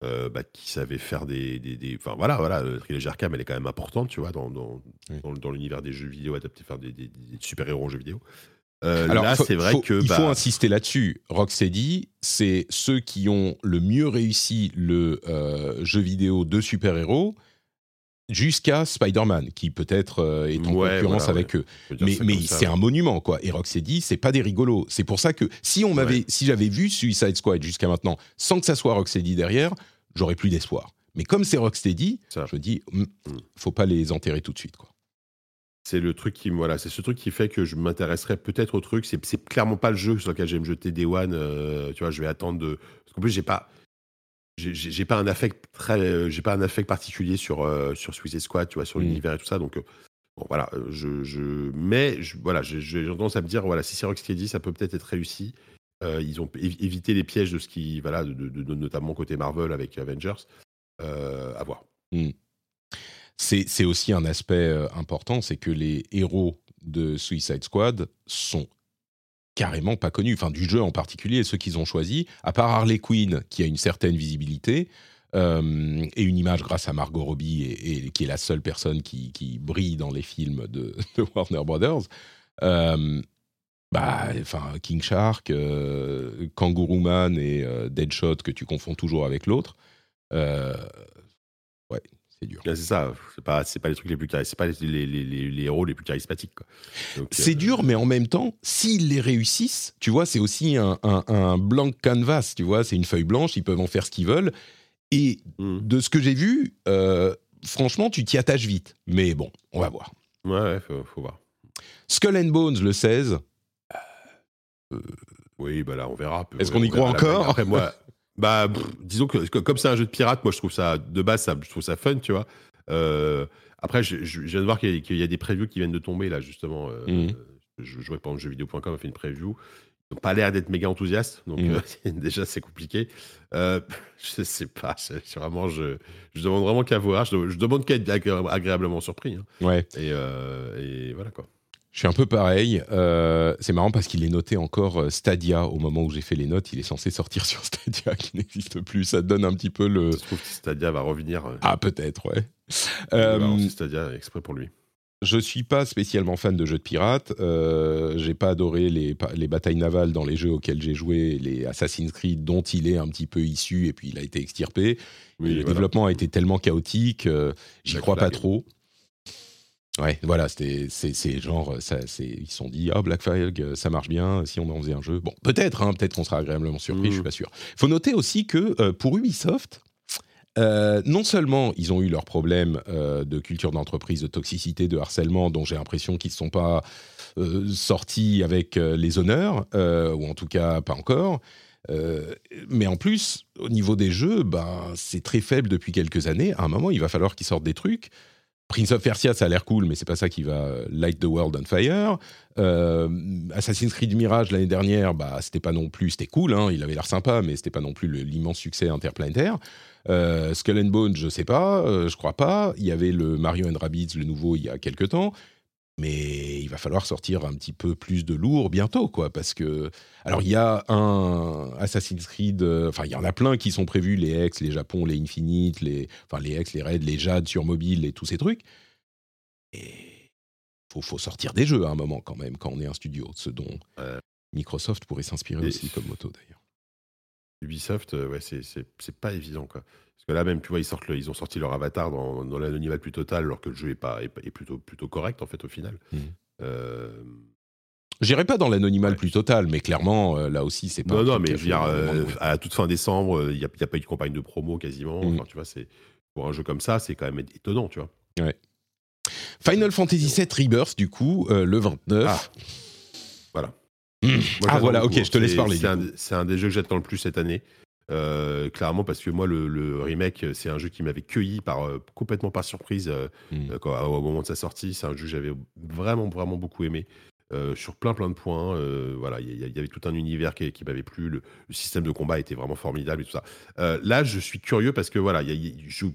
bah, qui savait faire des, des, Enfin voilà, voilà, la trilogie Arkham elle est quand même importante, tu vois, dans, dans, dans, l'univers des jeux vidéo adaptés, faire des, des super-héros en jeux vidéo. Euh, Alors, là, c'est vrai que. Il faut bah insister là-dessus. Rocksteady, c'est ceux qui ont le mieux réussi le euh, jeu vidéo de super-héros jusqu'à Spider-Man, qui peut-être euh, est en concurrence avec eux. Mais, mais c'est un monument, quoi. Et Rocksteady, c'est pas des rigolos. C'est pour ça que si on m'avait, si j'avais vu Suicide Squad jusqu'à maintenant, sans que ça soit Rocksteady derrière, j'aurais plus d'espoir. Mais comme c'est Rocksteady, je dis, hmm, hmm. faut pas les enterrer tout de suite, quoi c'est le truc qui voilà, c'est ce truc qui fait que je m'intéresserais peut-être au truc. C'est, c'est clairement pas le jeu sur lequel je vais me jeter des one. Euh, tu vois, je vais attendre de. Parce qu'en plus, j'ai pas, j'ai, pas un affect très, j'ai pas un affect particulier sur euh, sur Suicide Squad, tu vois, sur mmh. l'univers et tout ça. Donc euh, bon, voilà, je, je mais je, voilà, j'ai, tendance à me dire voilà, si c'est Rocksteady, ça peut peut-être être réussi. ils ont évité les pièges de ce qui, voilà, de, notamment côté Marvel avec Avengers. à voir. Mmh c'est aussi un aspect euh, important, c'est que les héros de Suicide Squad sont carrément pas connus, enfin du jeu en particulier, ceux qu'ils ont choisis, à part Harley Quinn qui a une certaine visibilité euh, et une image grâce à Margot Robbie et, qui est la seule personne qui, brille dans les films de, Warner Brothers. Euh, bah, enfin King Shark, Kangaroo Man et Deadshot que tu confonds toujours avec l'autre. ouais, c'est dur. C'est ça, c'est pas, pas les trucs les plus c'est pas les, les, les, héros les plus charismatiques. C'est euh, dur, mais en même temps, s'ils les réussissent, tu vois, c'est aussi un, un, blanc canvas, tu vois, c'est une feuille blanche, ils peuvent en faire ce qu'ils veulent. Et mmh. de ce que j'ai vu, euh, franchement, tu t'y attaches vite. Mais bon, on va voir. Ouais, ouais faut, faut voir. Skull and Bones, le 16. Oui, bah là, on verra. Est-ce qu'on y croit encore Après, moi, bah, pff, disons que que- comme c'est un jeu de pirate, moi, je trouve ça, de base, ça, je trouve ça fun, tu vois. Euh, après, je, je- je viens de voir qu'il y, a- qu'il y a des previews qui viennent de tomber, là, justement. Euh, Mhm. Je jouais pendant jeuxvideo.com, a fait une preview. Ils n'ont pas l'air d'être méga enthousiastes, donc Mhm. euh, déjà, c'est compliqué. Euh, je sais pas, vraiment, je, je demande vraiment qu'à voir. Je, demande qu'à être agré- agréablement surpris. hein. Ouais. Et, et voilà, quoi. Je suis un peu pareil. Euh, c'est marrant parce qu'il est noté encore euh, Stadia au moment où j'ai fait les notes. Il est censé sortir sur Stadia qui n'existe plus. Ça donne un petit peu le. Je trouve que Stadia va revenir. euh, Ah, peut-être, ouais. Euh, Stadia exprès pour lui. je suis pas spécialement fan de jeux de pirates. Euh, j'ai pas adoré les, les batailles navales dans les jeux auxquels j'ai joué, les Assassin's Creed dont il est un petit peu issu et puis il a été extirpé. Oui, le voilà. développement a été tellement chaotique, j'y crois pas trop. Ouais, voilà, c'était, c'est, c'est genre, ça, c'est, ils se sont dit, ah, Black Flag, euh, ça marche bien, si on en faisait un jeu. Bon, peut-être, hein, peut-être qu'on sera agréablement surpris, Mhm. je suis pas sûr. faut noter aussi que euh, pour Ubisoft, euh, non seulement ils ont eu leurs problèmes euh, de culture d'entreprise, de toxicité, de harcèlement, dont j'ai l'impression qu'ils ne sont pas euh, sortis avec euh, les honneurs, euh, ou en tout cas pas encore. Euh, mais en plus, au niveau des jeux, ben, c'est très faible depuis quelques années. À un moment, il va falloir qu'ils sortent des trucs. Prince of Persia, ça a l'air cool, mais c'est pas ça qui va light the world on fire. Euh, Assassin's Creed Mirage l'année dernière, bah c'était pas non plus, c'était cool, hein, il avait l'air sympa, mais c'était pas non plus l'immense succès interplanétaire. Euh, Skull and Bones, je sais pas, euh, je crois pas. Il y avait le Mario and Rabbids, le nouveau, il y a quelques temps. Mais il va falloir sortir un petit peu plus de lourd bientôt, quoi, parce que alors il y a un Assassin's Creed, euh, enfin il y en a plein qui sont prévus, les X, les Japon, les Infinite, les, enfin les X, les Raids, les Jade sur mobile et tous ces trucs. Et faut faut sortir des jeux à un moment quand même quand on est un studio, ce dont. Microsoft pourrait s'inspirer aussi comme moto d'ailleurs. Ubisoft, euh, ouais, c'est pas évident, quoi. Parce que là, même, tu vois, ils, sortent le- ils ont sorti leur avatar dans, dans l'anonymat le plus total, alors que le jeu est, pas, est, est plutôt, plutôt correct, en fait, au final. Mhm. Euh, J'irai pas dans l'anonymat le Ouais. plus total, mais clairement euh, là aussi c'est pas. non, un non, truc mais je veux dire, euh, de à toute fin décembre, il n'y a, y a pas eu de campagne de promo quasiment. Mhm. Enfin, tu vois, c'est pour un jeu comme ça, c'est quand même étonnant, tu vois. Final Fantasy VII Rebirth du coup euh, le 29. Ah. Voilà. Moi, ah j'attends voilà, beaucoup, ok, hein. je te laisse C'est- parler. Du c'est un des jeux que j'attends le plus cette année. Euh, clairement, parce que moi, le, le remake, c'est un jeu qui m'avait cueilli par, euh, complètement par surprise euh, Hmm. quand- au moment de sa sortie. C'est un jeu que j'avais vraiment, vraiment beaucoup aimé. sur plein plein de points, voilà, il y, avait tout un univers qui, qui m'avait plu. Le, le système de combat était vraiment formidable et tout ça. Là, je suis curieux parce que voilà, y a- y je-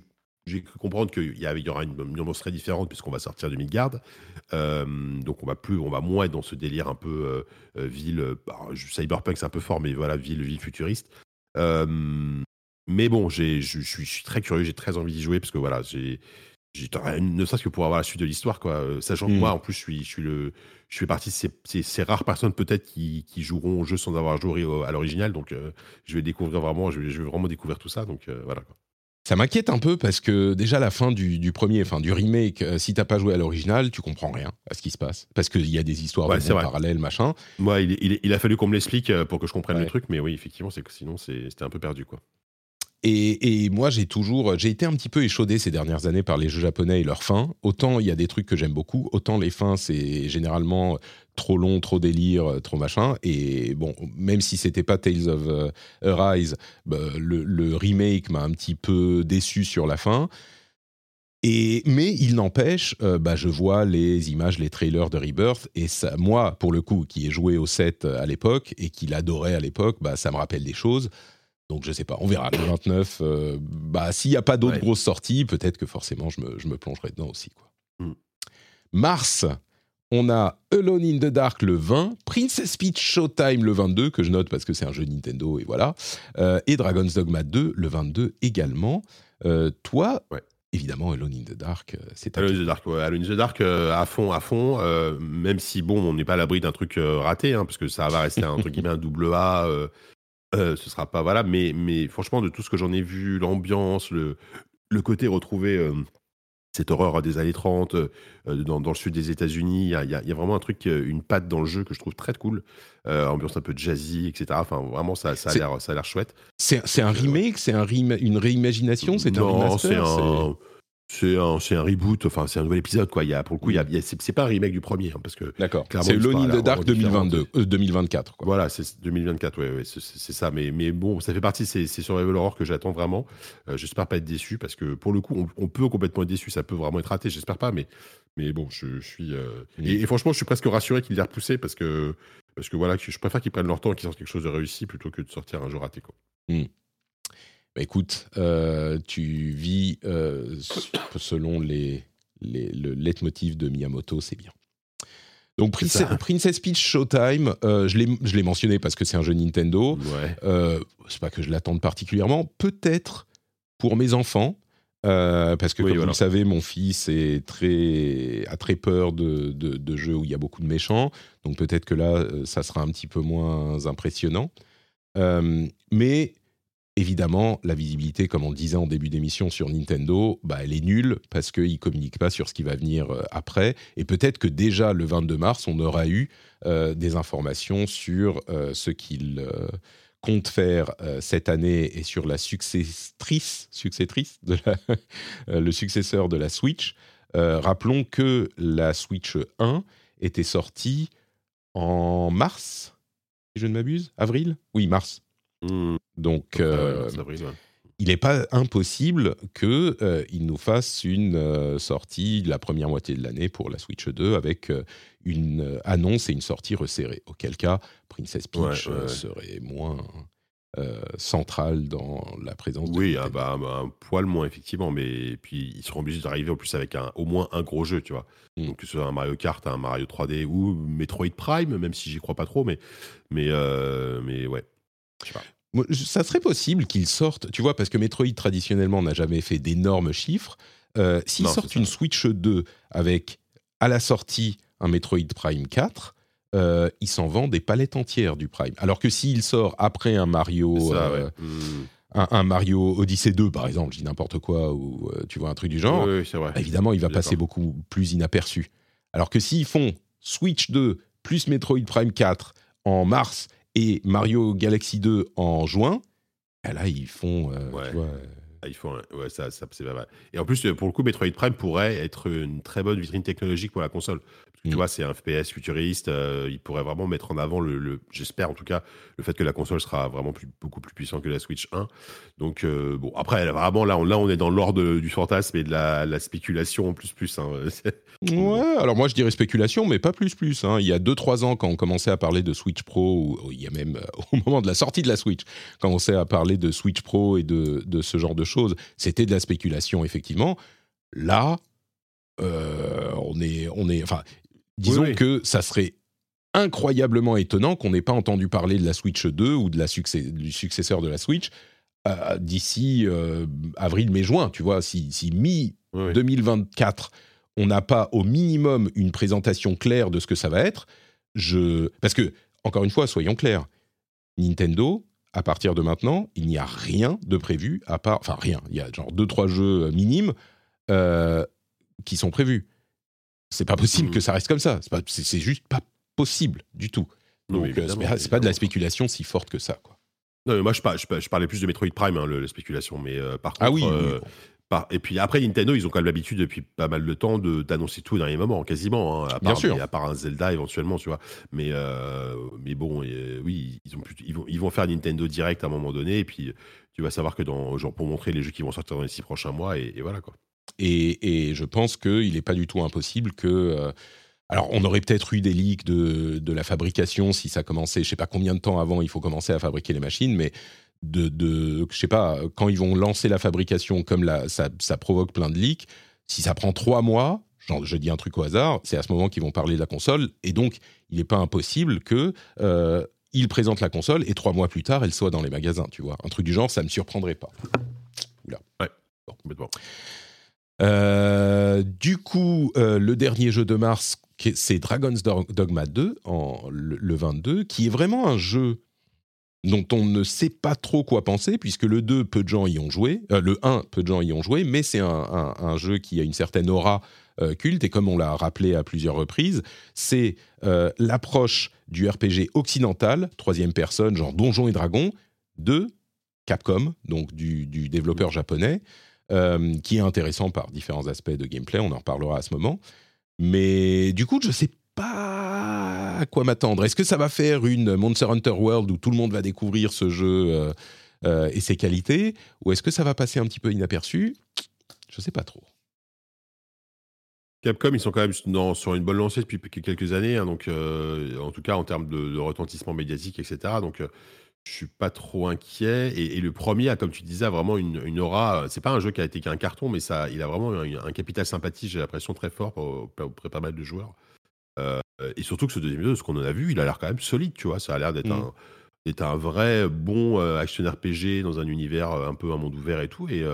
j'ai cru comprendre qu'il y, aura une, ambiance très différente puisqu'on va sortir de Midgard. Euh, donc on va plus, on va moins être dans ce délire un peu euh, ville, bah, cyberpunk c'est un peu fort, mais voilà ville ville futuriste. Euh, mais bon, j'ai, je, suis, très curieux, j'ai très envie d'y jouer parce que voilà, j'ai, j'ai ne serait-ce que pour avoir la suite de l'histoire quoi. Euh, Sachant que moi en plus je suis, je suis le, je fais partie de ces, ces- ces rares personnes peut-être qui, qui joueront au jeu sans avoir joué à l'original, donc euh, je vais découvrir vraiment, je vais, je vais vraiment découvrir tout ça, donc euh, voilà. Quoi. Ça m'inquiète un peu parce que déjà la fin du, du premier, enfin du remake, euh, si t'as pas joué à l'original, tu comprends rien à ce qui se passe parce qu'il y a des histoires Ouais, de parallèles, machin. Moi, il, il- il a fallu qu'on me l'explique euh, pour que je comprenne Ouais. le truc, mais oui, effectivement, c'est que sinon c'était un peu perdu quoi. Et, moi, j'ai toujours, j'ai été un petit peu échaudé ces dernières années par les jeux japonais et leurs fins. Autant il y a des trucs que j'aime beaucoup, autant les fins c'est généralement trop long, trop délire, euh, trop machin. Et bon, même si c'était pas Tales of euh, Arise, bah, le, remake m'a un petit peu déçu sur la fin. Et, mais il n'empêche, euh, bah, je vois les images, les trailers de Rebirth, et ça, moi, pour le coup, qui ai joué au 7 à l'époque et qui l'adorait à l'époque, bah, ça me rappelle des choses. Donc je sais pas, on verra. Le 29, euh, bah, s'il n'y a pas d'autres Ouais. grosses sorties, peut-être que forcément je me, je me plongerai dedans aussi. Quoi. Mm. Mars, on a Alone in the Dark le 20, Princess Peach Showtime le 22, que je note parce que c'est un jeu Nintendo et voilà, euh, et Dragon's Dogma 2 le 22 également. Euh, toi, Ouais. évidemment, Alone in the Dark, c'est Alone in the Dark, ouais, Alone in the Dark à fond, à fond. même si bon, on n'est pas à l'abri d'un truc raté, hein, parce que ça va rester un entre guillemets un double A. euh, ce sera pas voilà, mais mais franchement de tout ce que j'en ai vu, l'ambiance, le le côté retrouver euh, cette horreur des années 30 euh, dans, dans le sud des États-Unis, il y a, y a- vraiment un truc, euh, une patte dans le jeu que je trouve très cool. Ambiance un peu jazzy, etc. Enfin, vraiment, ça, ça a l'air, chouette. C'est un remake, c'est un une réimagination, c'est un non, remaster. c'est un, C'est un, c'est un reboot, enfin c'est un nouvel épisode quoi. Il y a pour le coup, il y a, il y a- c'est, c'est pas un remake du premier hein, parce que D'accord. C'est c'est pas in the Dark vraiment différente. 2022, euh, 2024. Quoi. voilà, c'est 2024, ouais, ouais, c'est, c'est- c'est ça. Mais, mais bon, ça fait partie de ces, ces survival horror que j'attends vraiment. Euh, j'espère pas être déçu parce que pour le coup, on, on peut complètement être déçu. Ça peut vraiment être raté. J'espère pas, mais mais bon, je, je suis euh, Mm. et, et franchement, je suis presque rassuré qu'ils l'aient repoussé parce que parce que voilà, je préfère qu'ils prennent leur temps et qu'ils sortent quelque chose de réussi plutôt que de sortir un jeu raté quoi. Bah, écoute, euh, tu vis euh, selon les, les, le leitmotiv de Miyamoto, c'est bien. Donc Princess. Princess Peach Showtime, euh, je l'ai mentionné parce que c'est un jeu Nintendo. Ouais. Euh, c'est pas que je l'attende particulièrement. Peut-être pour mes enfants, parce que Oui, comme voilà. vous le savez, mon fils est très, a très peur de, de- de jeux où il y a beaucoup de méchants. Donc peut-être que là, ça sera un petit peu moins impressionnant. Mais évidemment, la visibilité, comme on le disait en début d'émission sur Nintendo, bah, elle est nulle parce qu'ils ne communiquent pas sur ce qui va venir euh, après. Et peut-être que déjà le 22 mars, on aura eu euh, des informations sur euh, ce qu'ils euh, comptent faire cette année et sur la successrice, de la- le successeur de la Switch. Rappelons que la Switch 1 était sortie en mars, si je ne m'abuse, avril? Oui, mars. Mmh. Donc, euh, ouais. il n'est pas impossible qu'il nous fasse une euh, sortie la première moitié de l'année pour la Switch 2 avec euh, une euh, annonce et une sortie resserrée. Auquel cas, Princess Peach Ouais, ouais, euh, ouais. serait moins euh, centrale dans la présence de Oui, ah Nintendo. bah, bah, un poil moins effectivement, mais puis ils seront obligés d'arriver en plus avec un, au moins un gros jeu, tu vois. Mm. Donc que ce soit un Mario Kart, un Mario 3D ou Metroid Prime, même si j'y crois pas trop, mais mais euh, mais ouais. Ça serait possible qu'ils sortent, tu vois, parce que Metroid traditionnellement n'a jamais fait d'énormes chiffres. Euh, S'ils sortent une Switch 2 avec à la sortie un Metroid Prime 4, euh, ils s'en vendent des palettes entières du Prime. Alors que s'il sort après un Mario, ça, euh, ouais. Mm. un, un Mario Odyssey 2 par exemple, je dis n'importe quoi, ou tu vois un truc du genre, Oui, oui, c'est vrai. évidemment il va passer beaucoup plus inaperçu. Alors que s'ils font Switch 2 plus Metroid Prime 4 en mars et Mario Galaxy 2 en juin, bah là ils font, euh, Ouais. tu vois, euh, Ah, il faut un- ouais, ça, ça c'est pas mal. Et en plus, euh, pour le coup, Metroid Prime pourrait être une très bonne vitrine technologique pour la console. Mm. Tu vois, c'est un FPS futuriste. euh, il pourrait vraiment mettre en avant le, le- j'espère en tout cas, le fait que la console sera vraiment plus, beaucoup plus puissante que la Switch 1. Donc euh, bon, après, vraiment là, on, là, on est dans l'ordre du fantasme et de la, la spéculation en plus plus. hein. Ouais, alors moi je dirais spéculation, mais pas plus plus. hein. Il y a 2-3 ans, quand on commençait à parler de Switch Pro, ou il y a même euh, au moment de la sortie de la Switch, quand on commençait à parler de Switch Pro et de, de ce genre de choses, c'était de la spéculation, effectivement. Là, euh, on est, on est, enfin, disons Oui, oui. que ça serait incroyablement étonnant qu'on n'ait pas entendu parler de la Switch 2 ou de la succès, du successeur de la Switch euh, d'ici euh, avril, mai, juin. Tu vois, si, si mi Ouais, ouais. 2024, on n'a pas au minimum une présentation claire de ce que ça va être, je... Parce que, encore une fois, soyons clairs, Nintendo, à partir de maintenant, il n'y a rien de prévu, à part... Enfin, rien, il y a genre deux, trois jeux minimes euh, qui sont prévus. C'est pas possible que ça reste comme ça. C'est juste pas possible du tout. Donc, euh, c'est pas- de la spéculation si forte que ça. Quoi. Non, mais moi, je, je, je parlais plus de Metroid Prime, hein, le- la spéculation. Mais euh, par contre, Ah oui, oui, euh, bon. Par- Et puis après, Nintendo, ils ont quand même l'habitude depuis pas mal de temps de- d'annoncer tout au dernier moment, quasiment. hein, à, Bien part, sûr. mais à part un Zelda éventuellement, tu vois. Mais, euh, mais bon, oui, ils, ont plus- ils, vont, ils vont faire Nintendo Direct à un moment donné. Et puis, tu vas savoir que dans, genre, pour montrer les jeux qui vont sortir dans les six prochains mois. Et, et voilà, quoi. Et, je pense qu'il n'est pas du tout impossible que. euh, alors, on aurait peut-être eu des leaks de, la fabrication si ça commençait, je sais pas combien de temps avant il faut commencer à fabriquer les machines, mais de, de je sais pas, quand ils vont lancer la fabrication, comme ça, ça provoque plein de leaks, si ça prend trois mois, je dis un truc au hasard, c'est à ce moment qu'ils vont parler de la console, et donc il n'est pas impossible que euh, ils présentent la console et trois mois plus tard, elle soit dans les magasins, tu vois. Un truc du genre, ça me surprendrait pas. Complètement. Euh, du coup, euh, le dernier jeu de mars, c'est Dragon's Dog- Dogma 2, en, le, le 22, qui est vraiment un jeu dont on ne sait pas trop quoi penser, puisque le 2, peu de gens y ont joué, euh, le 1, peu de gens y ont joué, mais c'est un, un- un jeu qui a une certaine aura culte, et comme on l'a rappelé à plusieurs reprises, c'est l'approche du RPG occidental, troisième personne, genre Donjons et Dragons, de Capcom, donc du, du développeur japonais, qui est intéressant par différents aspects de gameplay. On en reparlera à ce moment. Mais du coup, je sais pas à quoi m'attendre. Est-ce que ça va faire une Monster Hunter World où tout le monde va découvrir ce jeu et ses qualités, ou est-ce que ça va passer un petit peu inaperçu? Je sais pas trop. Capcom, ils sont quand même sur une bonne lancée depuis quelques années, hein, donc euh, en tout cas en termes de, retentissement médiatique, etc. Donc euh, je suis pas trop inquiet. Et, le premier comme tu disais, a vraiment une, une aura. C'est pas un jeu qui a été qu'un carton, mais ça, il a vraiment un, capital sympathie, j'ai l'impression très fort auprès pas mal de joueurs. Euh, et surtout que ce deuxième jeu, ce qu'on en a vu, il a l'air quand même solide, tu vois. Ça a l'air d'être mmh. un, un vrai bon action RPG dans un univers un peu un monde ouvert et tout. Et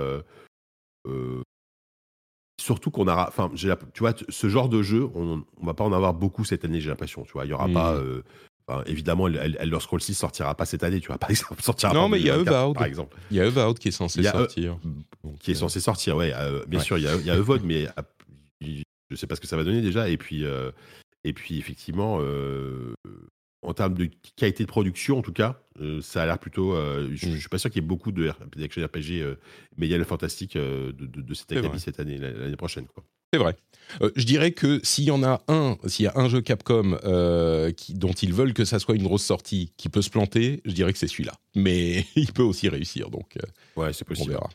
surtout qu'on a, enfin, tu vois, ce genre de jeu, on, on, va pas en avoir beaucoup cette année, j'ai l'impression, tu vois. Il y aura pas, euh, évidemment, Elder Scrolls 6 sortira pas cette annie, tu vois, par exemple, sortira Non, mais il y a Evoud, par exemple. Il y a Evoud qui est censé sortir. qui est censé sortir, ouais. Euh, bien sûr, il y a, il y a Evoud, mais je sais pas ce que ça va donner déjà. Et puis, euh, et puis effectivement, en termes de qualité de production, en tout cas, euh, ça a l'air plutôt. Euh, je, ne suis pas sûr qu'il y ait beaucoup de RPG euh, le fantastique de, de, de cet acabit cette année, l'année prochaine. C'est vrai. je dirais que s'il y en a un, s'il y a un jeu Capcom qui, dont ils veulent que ça soit une grosse sortie, qui peut se planter, je dirais que c'est celui-là. Mais il peut aussi réussir, donc. ouais, c'est possible. On verra.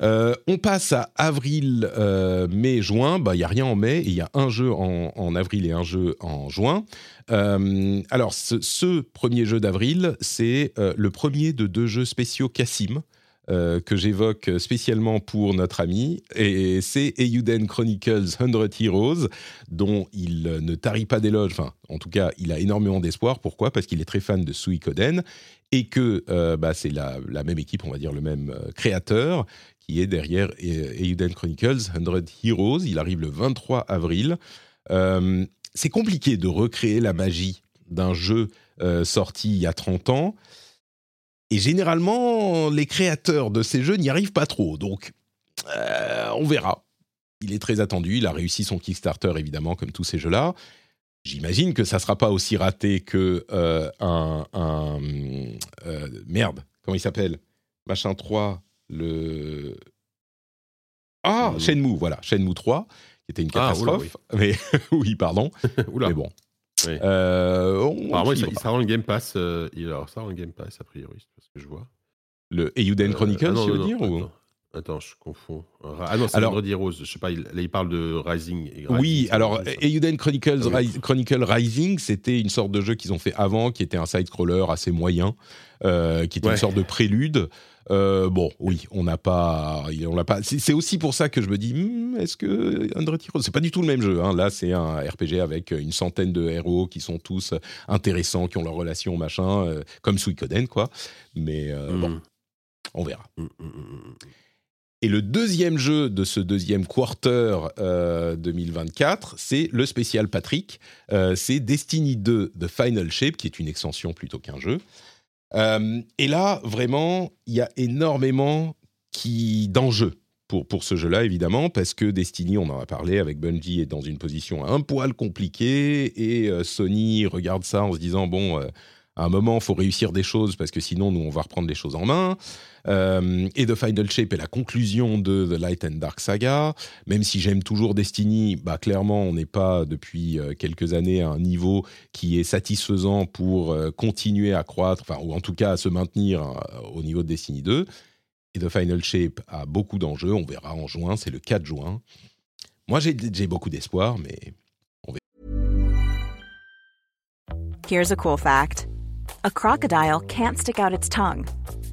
Euh, on passe à avril, euh, mai, juin. Bah, il n'y a rien en mai. Il y a un jeu en, avril et un jeu en juin. Euh, alors, ce, premier jeu d'avril, c'est le premier de deux jeux spéciaux Cassim. Que j'évoque spécialement pour notre ami, et c'est Eiyuden Chronicles 100 Heroes, dont il ne tarit pas d'éloges, enfin, en tout cas, il a énormément d'espoir. Pourquoi? Parce qu'il est très fan de Suikoden, et que bah, c'est la, même équipe, on va dire le même créateur, qui est derrière Euden Chronicles 100 Heroes. Il arrive le 23 avril. Euh, c'est compliqué de recréer la magie d'un jeu euh, sorti il y a 30 ans. Et généralement, les créateurs de ces jeux n'y arrivent pas trop. Donc, euh, on verra. Il est très attendu. Il a réussi son Kickstarter, évidemment, comme tous ces jeux-là. J'imagine que ça ne sera pas aussi raté que un, un merde, comment il s'appelle? Machin 3, le ah Shenmue voilà Shenmue 3 qui était une ah, catastrophe oui. mais oui pardon mais bon euh, Apparemment, il, sera dans le Game Pass. Euh, il sera le Game Pass, a priori, c'est ce que je vois. Le Eiyuden euh, Chronicles, ah tu veux dire ou... Attends, je confonds. Ah non, c'est alors, Vendredi Rose. Je sais pas, il, là, il parle de Rising. oui, alors Eiyuden Chronicles, Chronicle Rising, c'était une sorte de jeu qu'ils ont fait avant, qui était un side-scroller assez moyen, euh, qui était une sorte de prélude. Euh, bon, oui, on n'a pas, on l'a pas. C'est aussi pour ça que je me dis, hmm, est-ce que André Heroes, c'est pas du tout le même jeu. Hein. Là, c'est un RPG avec une centaine de héros qui sont tous intéressants, qui ont leur relation machin, euh, comme Suikoden, quoi. Mais euh, bon, hmm. on verra. Hmm, Et le deuxième jeu de ce deuxième quarter 2024, c'est le spécial Patrick. c'est Destiny 2 The Final Shape, qui est une extension plutôt qu'un jeu. Euh, et là, vraiment, il y a énormément qui d'enjeux pour, pour ce jeu-là, évidemment, parce que Destiny, on en a parlé avec Bungie, est dans une position un poil compliquée, et euh, Sony regarde ça en se disant, bon, euh, à un moment, il faut réussir des choses, parce que sinon, nous, on va reprendre les choses en main. Euh, et The Final Shape est la conclusion de The Light and Dark Saga. Même si j'aime toujours Destiny, bah, clairement, on n'est pas depuis euh, quelques années à un niveau qui est satisfaisant pour euh, continuer à croître, enfin, ou en tout cas à se maintenir au niveau de Destiny 2. Et The Final Shape a beaucoup d'enjeux, on verra en juin, c'est le 4 juin. Moi, j'ai beaucoup d'espoir, mais on verra. Here's a cool fact. A crocodile can't stick out its tongue.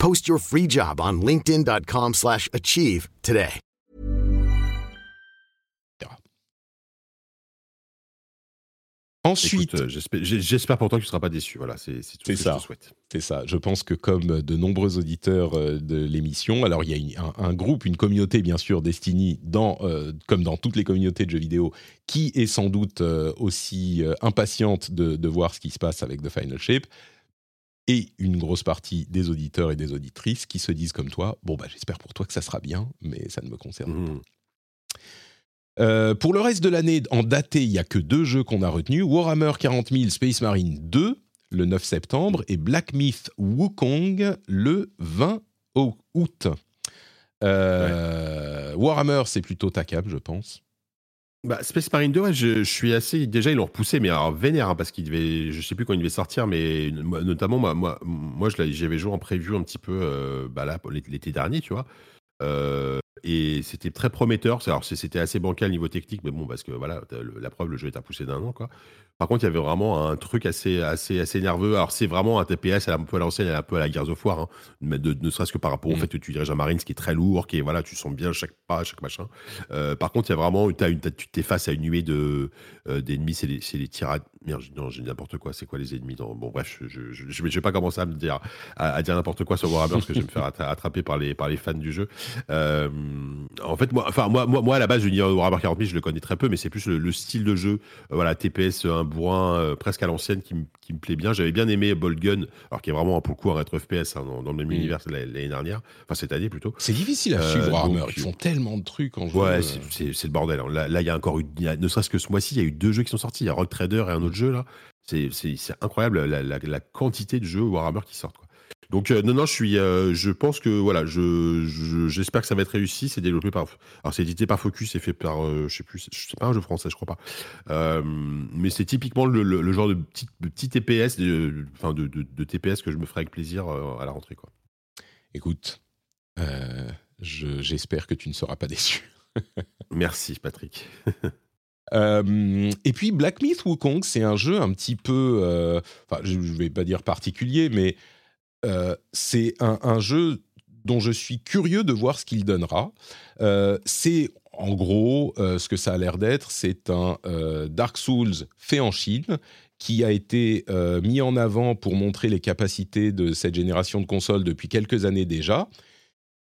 Post your free job on linkedin.com/achieve slash achieve today. Ensuite, euh, j'espère- pour toi que tu ne seras pas déçu. Voilà, c'est tout ce que ça. je te souhaite. C'est ça. Je pense que comme de nombreux auditeurs euh, de l'émission, alors il y a une- un, un groupe, une communauté bien sûr Destiny, dans, euh, comme dans toutes les communautés de jeux vidéo, qui est sans doute euh, aussi euh, impatiente de, de voir ce qui se passe avec The Final Shape, et une grosse partie des auditeurs et des auditrices qui se disent comme toi, bon bah j'espère pour toi que ça sera bien, mais ça ne me concerne pas. Mhm. Euh, pour le reste de l'année, en daté, il n'y a que deux jeux qu'on a retenus. Warhammer 40 000 Space Marine 2, le 9 septembre, et Black Myth Wukong, le 20 au- août. Euh, Warhammer, c'est plutôt ta cap, je pense. Bah, Space Marine 2, ouais, je, suis assez. Déjà, ils l'ont repoussé, mais alors vénère, hein, parce qu'il devait. Je sais plus quand il devait sortir, mais notamment, moi, moi, moi je joué en preview un petit peu euh, bah, là, l'été dernier, tu vois. Et c'était très prometteur. Alors, c'était assez bancal niveau technique, mais bon, parce que voilà, la preuve, le jeu est à pousser d'un an, quoi. Par contre, il y avait vraiment un truc assez, assez, assez nerveux. Alors, c'est vraiment un TPS un peu à l'ancienne, un peu à la Gears of War, hein, mais de- ne serait-ce que par rapport au Mm. fait que tu diriges un marine, ce qui est très lourd, qui est, voilà, tu sens bien chaque pas, chaque machin. Euh, par contre, il y a vraiment, t'as une, tu t'es face à une nuée de euh, d'ennemis, c'est les, tirades. Merde, j'ai- non, j'ai n'importe quoi. C'est quoi les ennemis dans... Bon, bref, je, je vais pas commencer à me dire à, à dire n'importe quoi sur Warhammer parce que je vais me faire attra- attraper par les par les fans du jeu. Euh, en fait, moi, enfin moi, moi, moi, à la base, je dis Warhammer 40 000, je le connais très peu, mais c'est plus le, le style de jeu, euh, voilà, TPS, un bourrin euh, presque à l'ancienne qui, me- plaît bien. J'avais bien aimé Bolgun, alors qui est vraiment pour le coup un rétro FPS hein, dans, dans le même univers l'année dernière, enfin cette année plutôt. C'est difficile à Euh, suivre Warhammer. donc, Ils font tellement de trucs en jeu. Ouais, euh, c'est- le bordel. hein. Là, il y a encore eu, ne serait-ce que ce mois-ci, il y a eu deux jeux qui sont sortis. Il y a Rock Trader et un autre jeu là. C'est incroyable la, la- la quantité de jeux Warhammer qui sortent. Quoi. Donc euh, non, non, je suis, euh, je pense que voilà, je je- j'espère que ça va être réussi. C'est développé par, alors c'est édité par Focus, c'est fait par, euh, je sais plus, c'est- c'est pas un jeu français, je crois pas. Euh, mais c'est typiquement le, le- le genre de petit, de petit TPS, de, enfin de, de- de TPS que je me ferai avec plaisir euh, à la rentrée quoi. Écoute, euh, je- j'espère que tu ne seras pas déçu. Merci Patrick. Euh, et puis Black Myth Wukong, c'est un jeu un petit peu, euh, enfin je ne vais pas dire particulier, mais euh, c'est un, jeu dont je suis curieux de voir ce qu'il donnera. Euh, c'est en gros euh, ce que ça a l'air d'être, c'est un Dark Souls fait en Chine qui a été mis en avant pour montrer les capacités de cette génération de consoles depuis quelques années déjà,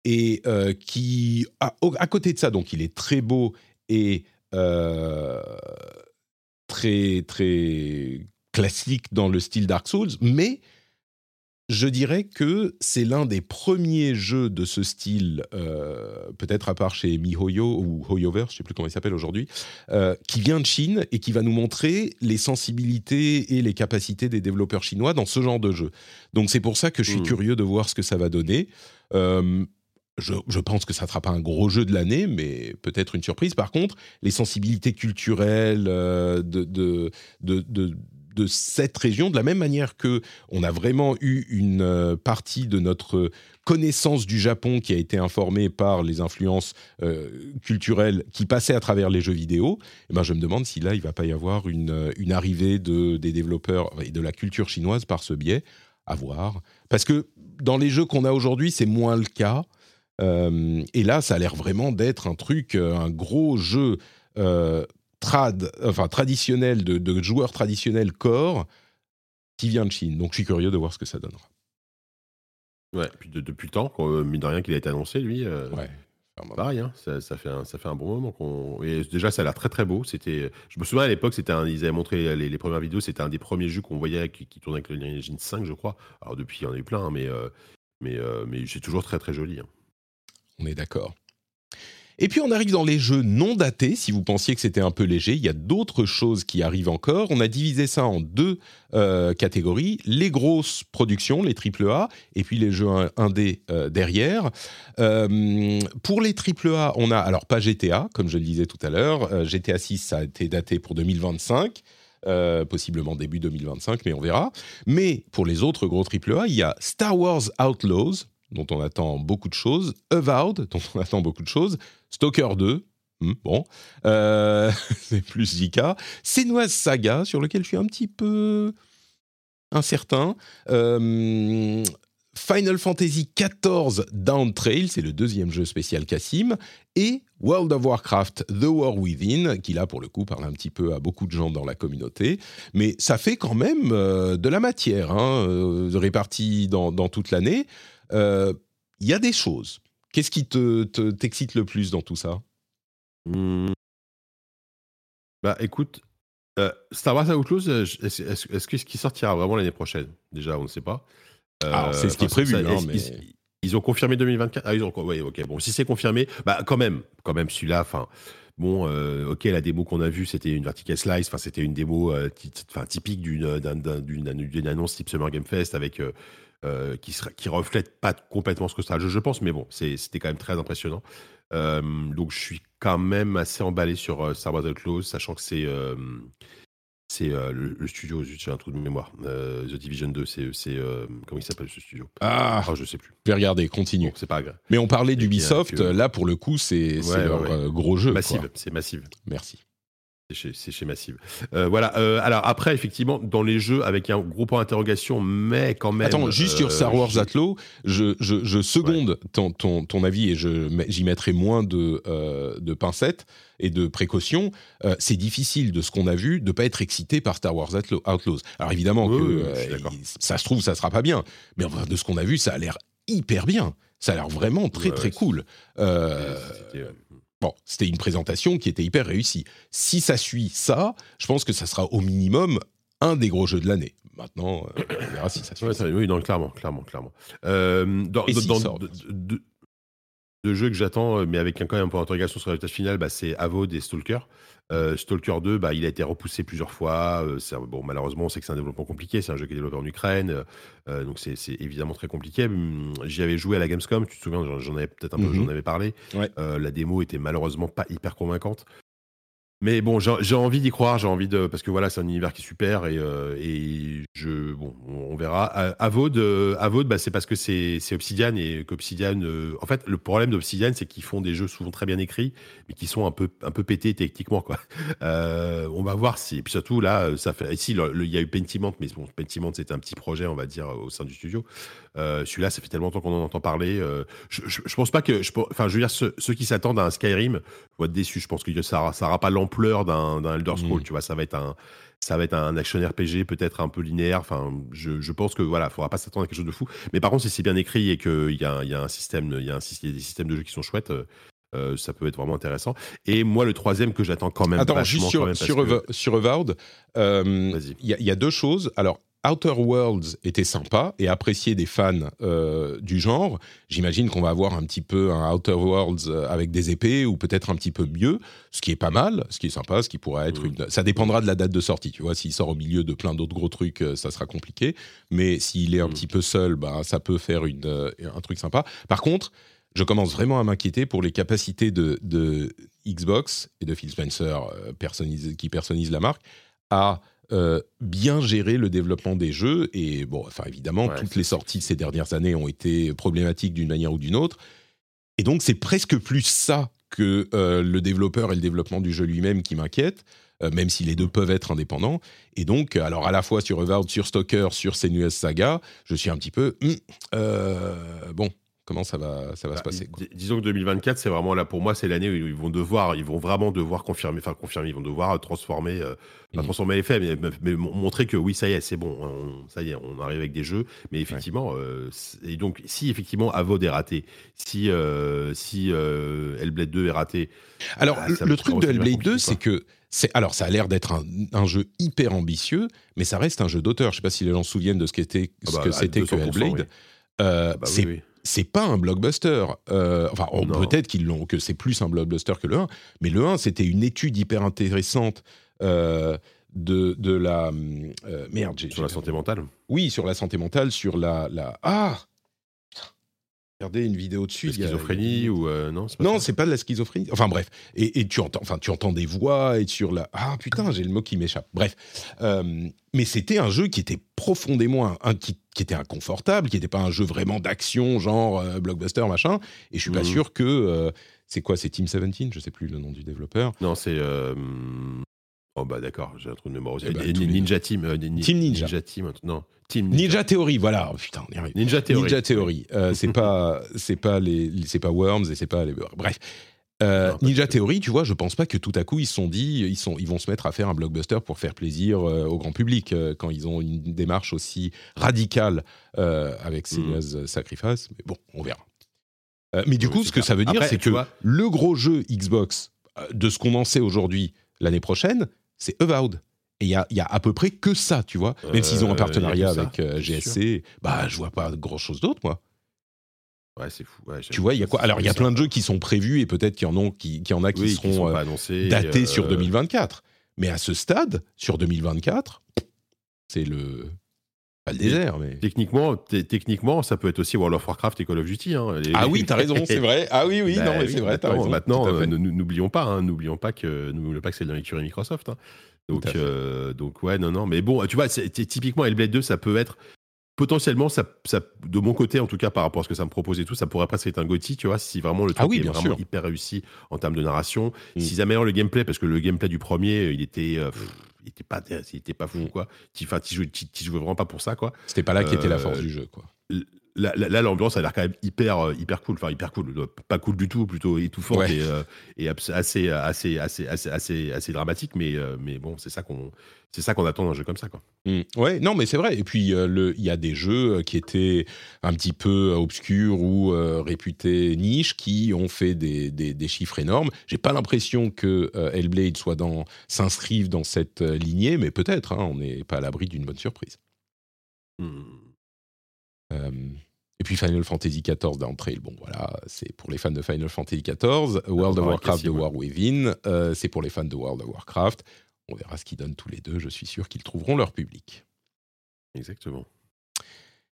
et qui, à, à côté de ça, donc il est très beau et très très classique dans le style Dark Souls, mais je dirais que c'est l'un des premiers jeux de ce style, euh, peut-être à part chez MiHoYo ou HoYoverse, je ne sais plus comment il s'appelle aujourd'hui, euh, qui vient de Chine et qui va nous montrer les sensibilités et les capacités des développeurs chinois dans ce genre de jeu. Donc c'est pour ça que je suis Mm. curieux de voir ce que ça va donner. Euh, je, je pense que ça ne sera pas un gros jeu de l'année, mais peut-être une surprise. Par contre, les sensibilités culturelles de, de, de, de- de cette région, de la même manière que on a vraiment eu une euh, partie de notre connaissance du Japon qui a été informée par les influences euh, culturelles qui passaient à travers les jeux vidéo, eh ben je me demande si là, il va pas y avoir une, euh, une arrivée de, des développeurs et de la culture chinoise par ce biais. À voir. Parce que dans les jeux qu'on a aujourd'hui, c'est moins le cas. Et là, ça a l'air vraiment d'être un truc, un gros jeu trad, enfin traditionnel de, de joueurs traditionnels core qui vient de Chine. Donc, je suis curieux de voir ce que ça donnera. Ouais, puis de- depuis le temps, qu'on- euh, mine de rien qu'il a été annoncé, lui. euh, Ouais. Pareil, hein, ça, ça fait un, ça fait un bon moment qu'on. Et déjà, ça a l'air très très beau. C'était, je me souviens à l'époque, c'était un, ils avaient montré les, les premières vidéos, c'était un des premiers jeux qu'on voyait qui, qui tournait avec le Engine 5, je crois. Alors depuis, il y en a eu plein, hein, mais euh, mais euh, mais c'est toujours très très joli. hein. On est d'accord. Et puis on arrive dans les jeux non datés. Si vous pensiez que c'était un peu léger, il y a d'autres choses qui arrivent encore. On a divisé ça en deux euh, catégories les grosses productions, les AAA, et puis les jeux in- indés euh, derrière. Euh, pour les AAA, on a alors pas GTA, comme je le disais tout à l'heure. Euh, GTA 6, ça a été daté pour 2025. euh, possiblement début 2025, mais on verra. Mais pour les autres gros AAA, il y a Star Wars Outlaws, dont on attend beaucoup de choses, Avowed, dont on attend beaucoup de choses, Stalker 2, Hmm, bon, euh, c'est plus JK. Senua's Saga, sur lequel je suis un petit peu incertain. Euh, Final Fantasy XIV Down Trail, c'est le deuxième jeu spécial Cassim, et World of Warcraft The War Within, qui là pour le coup parle un petit peu à beaucoup de gens dans la communauté, mais ça fait quand même euh, de la matière, hein, répartie dans toute l'année. Il y a des choses. Qu'est-ce qui te, te- t'excite le plus dans tout ça? Hmm. Bah écoute, euh, Star Wars Outlaws, euh, est-ce est-ce- est-ce que ce qui sortira vraiment l'année prochaine? Déjà, on ne sait pas. Euh, Alors, c'est ce qui est prévu, ça- hein, est-ce- mais- ils, ils ont confirmé 2024 Ah, ils ont. Ouais, ok. Bon, si c'est confirmé, bah quand même, quand même, celui-là, enfin. Bon, euh, ok, la démo qu'on a vue, c'était une vertical slice, enfin, c'était une démo euh, typique d'une d'un- d'un- d'une d'une annonce type Summer Game Fest avec euh, qui, qui reflète pas complètement ce que sera le jeu, je pense, mais bon, c'était quand même très impressionnant. Donc, je suis quand même assez emballé sur euh, Star Wars Outlaws, sachant que c'est c'est euh, le, le studio, j'ai un trou de mémoire, euh, The Division 2, c'est euh, comment il s'appelle ce studio? Ah, Ah, je sais plus. je vais regarder, continue. Bon, c'est pas grave. Mais on parlait d'Ubisoft, que- là pour le coup c'est Ouais, leur ouais, ouais. euh, gros jeu. Massive, c'est massive. Merci. C'est chez, chez Massive. Euh, voilà. euh, alors après, effectivement, dans les jeux avec un gros point d'interrogation, mais quand même. Attends, juste euh, sur Star Wars j'ai- Atlo, je, je, je seconde ton, ton, ton avis et j'y mettrai moins de, euh, de pincettes et de précautions. Euh, c'est difficile de ce qu'on a vu de pas être excité par Star Wars Atlo- Outlaws. Alors évidemment que euh, ça se trouve ça sera pas bien, mais enfin, de ce qu'on a vu, ça a l'air hyper bien. Ça a l'air vraiment très Ouais, très cool. Euh, euh, Bon, c'était une présentation qui était hyper réussie. Si ça suit ça, je pense que ça sera au minimum un des gros jeux de l'année. Maintenant, euh, on verra si ça suit. ouais, ça- oui, non, clairement, clairement, clairement. Euh, dans, Et dans- s'il dans- sort, de, bien sûr. de- de jeux que j'attends, euh, mais avec un, quand même un point d'interrogation sur la résultat final, bah, c'est Avod et Stalker. Euh, Stalker 2, bah, il a été repoussé plusieurs fois. Euh, bon, malheureusement, on sait que c'est un développement compliqué. C'est un jeu qui est développé en Ukraine. euh, donc, c'est c'est évidemment très compliqué. Hum, J'y avais joué à la Gamescom. Tu te souviens, j'en- j'en avais peut-être un peu Mhm. j'en avais parlé. Ouais. La démo était malheureusement pas hyper convaincante. Mais bon, j'ai envie d'y croire, j'ai envie de parce que voilà, c'est un univers qui est super et, euh, et je bon, on verra. Euh, Avod, euh, Avod, bah, c'est parce que c'est Obsidian et qu'Obsidian, euh, en fait, le problème d'Obsidian, c'est qu'ils font des jeux souvent très bien écrits, mais qui sont un peu un peu pétés techniquement. Euh, on va voir si et puis surtout là, ça fait ici le- il y a eu Pentiment, mais bon, Pentiment c'était un petit projet, on va dire au sein du studio. Euh, Celui-là, ça fait tellement longtemps qu'on en entend parler. euh, je, je, je pense pas que, je, enfin, je veux dire, ceux, ceux qui s'attendent à un Skyrim vont être déçus. Je pense que ça, ça aura pas l'ampleur d'un, Elder Scrolls. Mm. Tu vois, ça va être un, ça va être un action RPG peut-être un peu linéaire. Enfin, je, pense que voilà, faudra pas s'attendre à quelque chose de fou. Mais par contre, si c'est bien écrit et qu'il y a, il y a un système, il y a y des systèmes de jeu qui sont chouettes. euh, ça peut être vraiment intéressant. Et moi, le troisième que j'attends quand même. Attends, juste sur, sur, que- euh, il y, y a deux choses. Alors, Outer Worlds était sympa et apprécié des fans euh, du genre. J'imagine qu'on va avoir un petit peu un Outer Worlds euh, avec des épées ou peut-être un petit peu mieux, ce qui est pas mal, ce qui est sympa, ce qui pourrait être Mhm. une. Ça dépendra de la date de sortie. Tu vois, s'il sort au milieu de plein d'autres gros trucs, euh, ça sera compliqué. Mais s'il est un Mhm. petit peu seul, bah, ça peut faire une, euh, un truc sympa. Par contre, je commence vraiment à m'inquiéter pour les capacités de, de Xbox et de Phil Spencer, euh, personnise- qui personnise la marque, à euh, bien gérer le développement des jeux. Et bon, enfin évidemment, Ouais, toutes les sorties de ces dernières années ont été problématiques d'une manière ou d'une autre. Et donc, c'est presque plus ça que euh, le développeur et le développement du jeu lui-même qui m'inquiète, euh, même si les deux peuvent être indépendants. Et donc, alors à la fois sur Avowed, sur Stalker, sur Senua's Saga, je suis un petit peu, euh, bon, comment ça va, ça va se Bah, passer quoi. disons que 2024, c'est vraiment là pour moi, c'est l'année où ils vont devoir, ils vont vraiment devoir confirmer, enfin confirmer, ils vont devoir transformer, euh, pas Mhm. transformer les faits, mais, mais- mais mon- montrer que oui, ça y est, c'est bon, on- ça y est, on arrive avec des jeux. Mais effectivement, euh, et donc si effectivement Avod est raté, si euh, si euh, Hellblade 2 est raté, Alors, Ah, le- truc de Hellblade compliqué, 2, c'est que. Alors, ça a l'air d'être un, un jeu hyper ambitieux, mais ça reste un jeu d'auteur. Je sais pas si les gens se souviennent de ce qu'était Ah ce bah, que c'était que 200%, Hellblade. oui. Euh, ah bah c'est oui. C'est pas un blockbuster. Euh, enfin, oh, peut-être qu'ils l'ont, que c'est plus un blockbuster que le 1, mais le 1, c'était une étude hyper intéressante euh, de, de la. euh, merde, j'ai- sur la santé mentale. Oui, sur la santé mentale, sur la. la... Ah regardé une vidéo dessus. La a- schizophrénie ou euh, non pas Non, c'est pas de la schizophrénie. Enfin bref, et, et tu entends, enfin tu entends des voix et sur la. Ah putain, j'ai le mot qui m'échappe. Bref, Euh, mais c'était un jeu qui était profondément un, qui, qui était inconfortable, qui n'était pas un jeu vraiment d'action genre euh, blockbuster machin. Et je suis pas Mhm. sûr que c'est quoi, c'est Team 17, je sais plus le nom du développeur. Non, c'est. Oh bah d'accord, j'ai un trou de mémoire aussi. Eh ben, les Ninja Team. euh, Team Ninja. Team. un truc- Non, Team Ninja Theory, voilà. Oh, putain, on y arrive. Ninja Theory. Ninja Theory. Euh, c'est pas, c'est pas les, c'est pas Worms et c'est pas les. Bref. Euh, Non, Ninja. Theory, tu vois, je pense pas que tout à coup ils se sont dit, ils sont, ils vont se mettre à faire un blockbuster pour faire plaisir euh, au grand public euh, quand ils ont une démarche aussi radicale avec Mhm. Sega's Sacrifice. Mais bon, on verra. Mais du Oui, coup, ce que ça veut dire, c'est que vois- le gros jeu Xbox de ce qu'on en sait aujourd'hui l'année prochaine, c'est Avowed. Et il y a, y a à peu près que ça, tu vois. Même s'ils ont un Euh, partenariat a ça, avec euh, GSC, bah je vois pas grand chose d'autre, moi. Ouais, c'est fou. Ouais, Tu vois, il y a quoi? Alors, il y a plein de jeux qui sont prévus et peut-être qu'il y en, ont, qui, qu'il y en a qui oui, seront qui sont euh, annoncés. datés euh, sur 2024. Mais à ce stade, sur 2024, c'est le. Pas le Mais- désert, mais. Techniquement, techniquement, ça peut être aussi World of Warcraft et Call of Duty. hein. Les- Ah oui, t'as raison, c'est vrai. Ah oui, oui, Bah non, mais c'est vrai, t'as maintenant, raison. Maintenant, euh, n'oublions pas, hein, pas que, pas que c'est dans l'écurie Microsoft. hein. Donc, euh, donc ouais, non, non, mais bon, tu vois, typiquement Hellblade 2, ça peut être potentiellement, ça, ça, de mon côté en tout cas, par rapport à ce que ça me propose et tout, ça pourrait presque être un Gotti, tu vois, si vraiment le truc Ah oui, est bien vraiment sûr. hyper réussi en termes de narration, Mm. s'ils améliorent le gameplay, parce que le gameplay du premier, il était, euh, pff, il était pas, il était pas fou, Mm. quoi. Tu, jouais, jouais vraiment pas pour ça, quoi. C'était pas là qui était la Euh, force du jeu, quoi. Là, là, l'ambiance a l'air quand même hyper, euh, hyper cool. Enfin, hyper cool. Euh, Pas cool du tout, plutôt étouffante Ouais. et, euh, et assez, assez, assez, assez, assez, assez dramatique. Mais, mais bon, c'est ça qu'on, c'est ça qu'on attend d'un jeu comme ça, quoi. Mm. Ouais, non, mais c'est vrai. Et puis, euh, il y a des jeux qui étaient un petit peu obscurs ou euh, réputés niche qui ont fait des, des- des chiffres énormes. J'ai pas l'impression que euh, Hellblade soit dans s'inscrive dans cette lignée, mais peut-être. hein, on n'est pas à l'abri d'une bonne surprise. Hmm. Euh, et puis Final Fantasy XIV d'entrée, bon voilà, c'est pour les fans de Final Fantasy XIV. World of Warcraft de. War Within, euh, c'est pour les fans de World of Warcraft. On verra ce qu'ils donnent tous les deux. Je suis sûr qu'ils trouveront leur public. Exactement.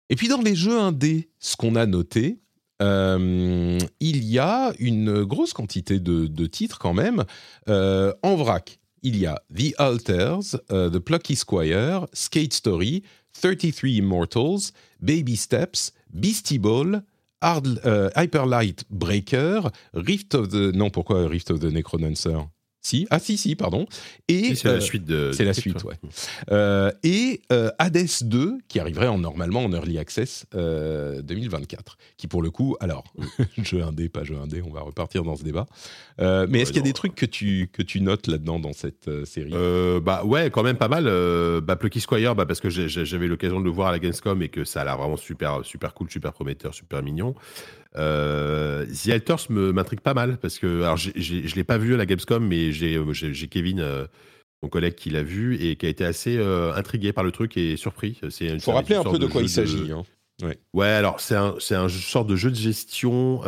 Et puis dans les jeux indés, ce qu'on a noté, euh, il y a une grosse quantité de, de titres quand même. Euh, en vrac, il y a The Alters, The Plucky Squire, Skate Story, 33 Immortals, Baby Steps, Beastie Ball, euh, Hyper Light Breaker, Rift of the... Non, pourquoi Rift of the Necromancer? Si, ah si, si, pardon. Et c'est euh, la suite de. c'est la suite, ouais. Euh, et euh, Hades 2, qui arriverait en, normalement en Early Access euh, 2024. Qui pour le coup, alors, jeu indé, pas jeu indé, on va repartir dans ce débat. Euh, mais Ouais, est-ce qu'il y a non, des trucs que tu, que tu notes là-dedans dans cette euh, série? Euh, bah ouais, quand même pas mal. Euh, bah, Plucky Squire, bah, parce que j'avais l'occasion de le voir à la Gamescom et que ça a l'air vraiment super, super cool, super prometteur, super mignon. Euh, The Alters m'intrigue pas mal parce que alors j'ai- je l'ai pas vu à la Gamescom, mais j'ai euh, Kevin, euh, mon collègue, qui l'a vu et qui a été assez euh, intrigué par le truc et surpris. Il faut rappeler un peu de quoi il s'agit. hein. Ouais, alors c'est un, un sorte de jeu de gestion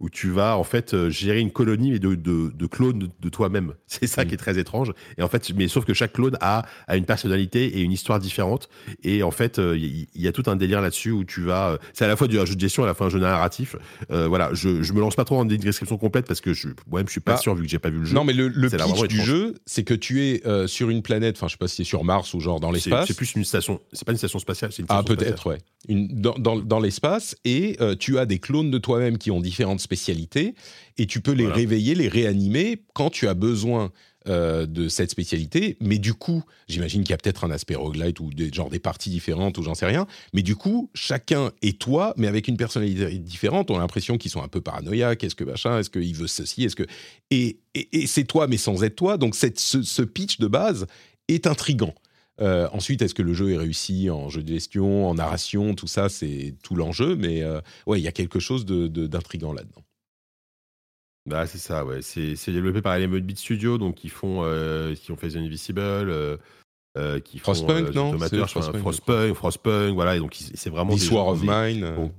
où tu vas en fait euh, gérer une colonie de, de, de clones de, toi-même. C'est ça Mm. qui est très étrange. Et en fait, mais sauf que chaque clone a, a une personnalité et une histoire différente. Et en fait, euh, il y, y a tout un délire là-dessus où tu vas. euh, c'est à la fois du un jeu de gestion, à la fois un jeu narratif. Euh, voilà, je, je me lance pas trop dans des descriptions complètes parce que je, moi-même, je suis pas Ah. sûr vu que j'ai pas vu le jeu. Non, mais le, le pitch vraiment du jeu, c'est que tu es euh, sur une planète, enfin, je sais pas si c'est sur Mars ou genre dans l'espace. c'est plus une station. C'est pas une station spatiale, c'est une Ah, station peut-être, ouais. Une, dans dans, dans l'espace, et euh, tu as des clones de toi-même qui ont différentes spécialités, et tu peux les Voilà. réveiller, les réanimer quand tu as besoin euh, de cette spécialité. Mais du coup, j'imagine qu'il y a peut-être un aspect roguelite ou des, genre des parties différentes ou j'en sais rien. Mais du coup, chacun est toi, mais avec une personnalité différente. On a l'impression qu'ils sont un peu paranoïaques. Est-ce que machin Est-ce qu'il veut ceci Est-ce que et, et, et c'est toi, mais sans être toi. Donc cette, ce, ce pitch de base est intrigant. Euh, ensuite, est-ce que le jeu est réussi en jeu de gestion, en narration, tout ça, c'est tout l'enjeu. Mais euh, ouais, il y a quelque chose de- de- d'intrigant là-dedans. Bah, c'est ça, ouais. C'est développé par les Beat Studio, donc qui font, euh, qui ont fait The Invisible, euh, euh, qui font Frostpunk, euh, non? Crois, Frostpunk, Frostpunk, Frostpunk, voilà. Et donc c'est vraiment jeux of Mine. ont-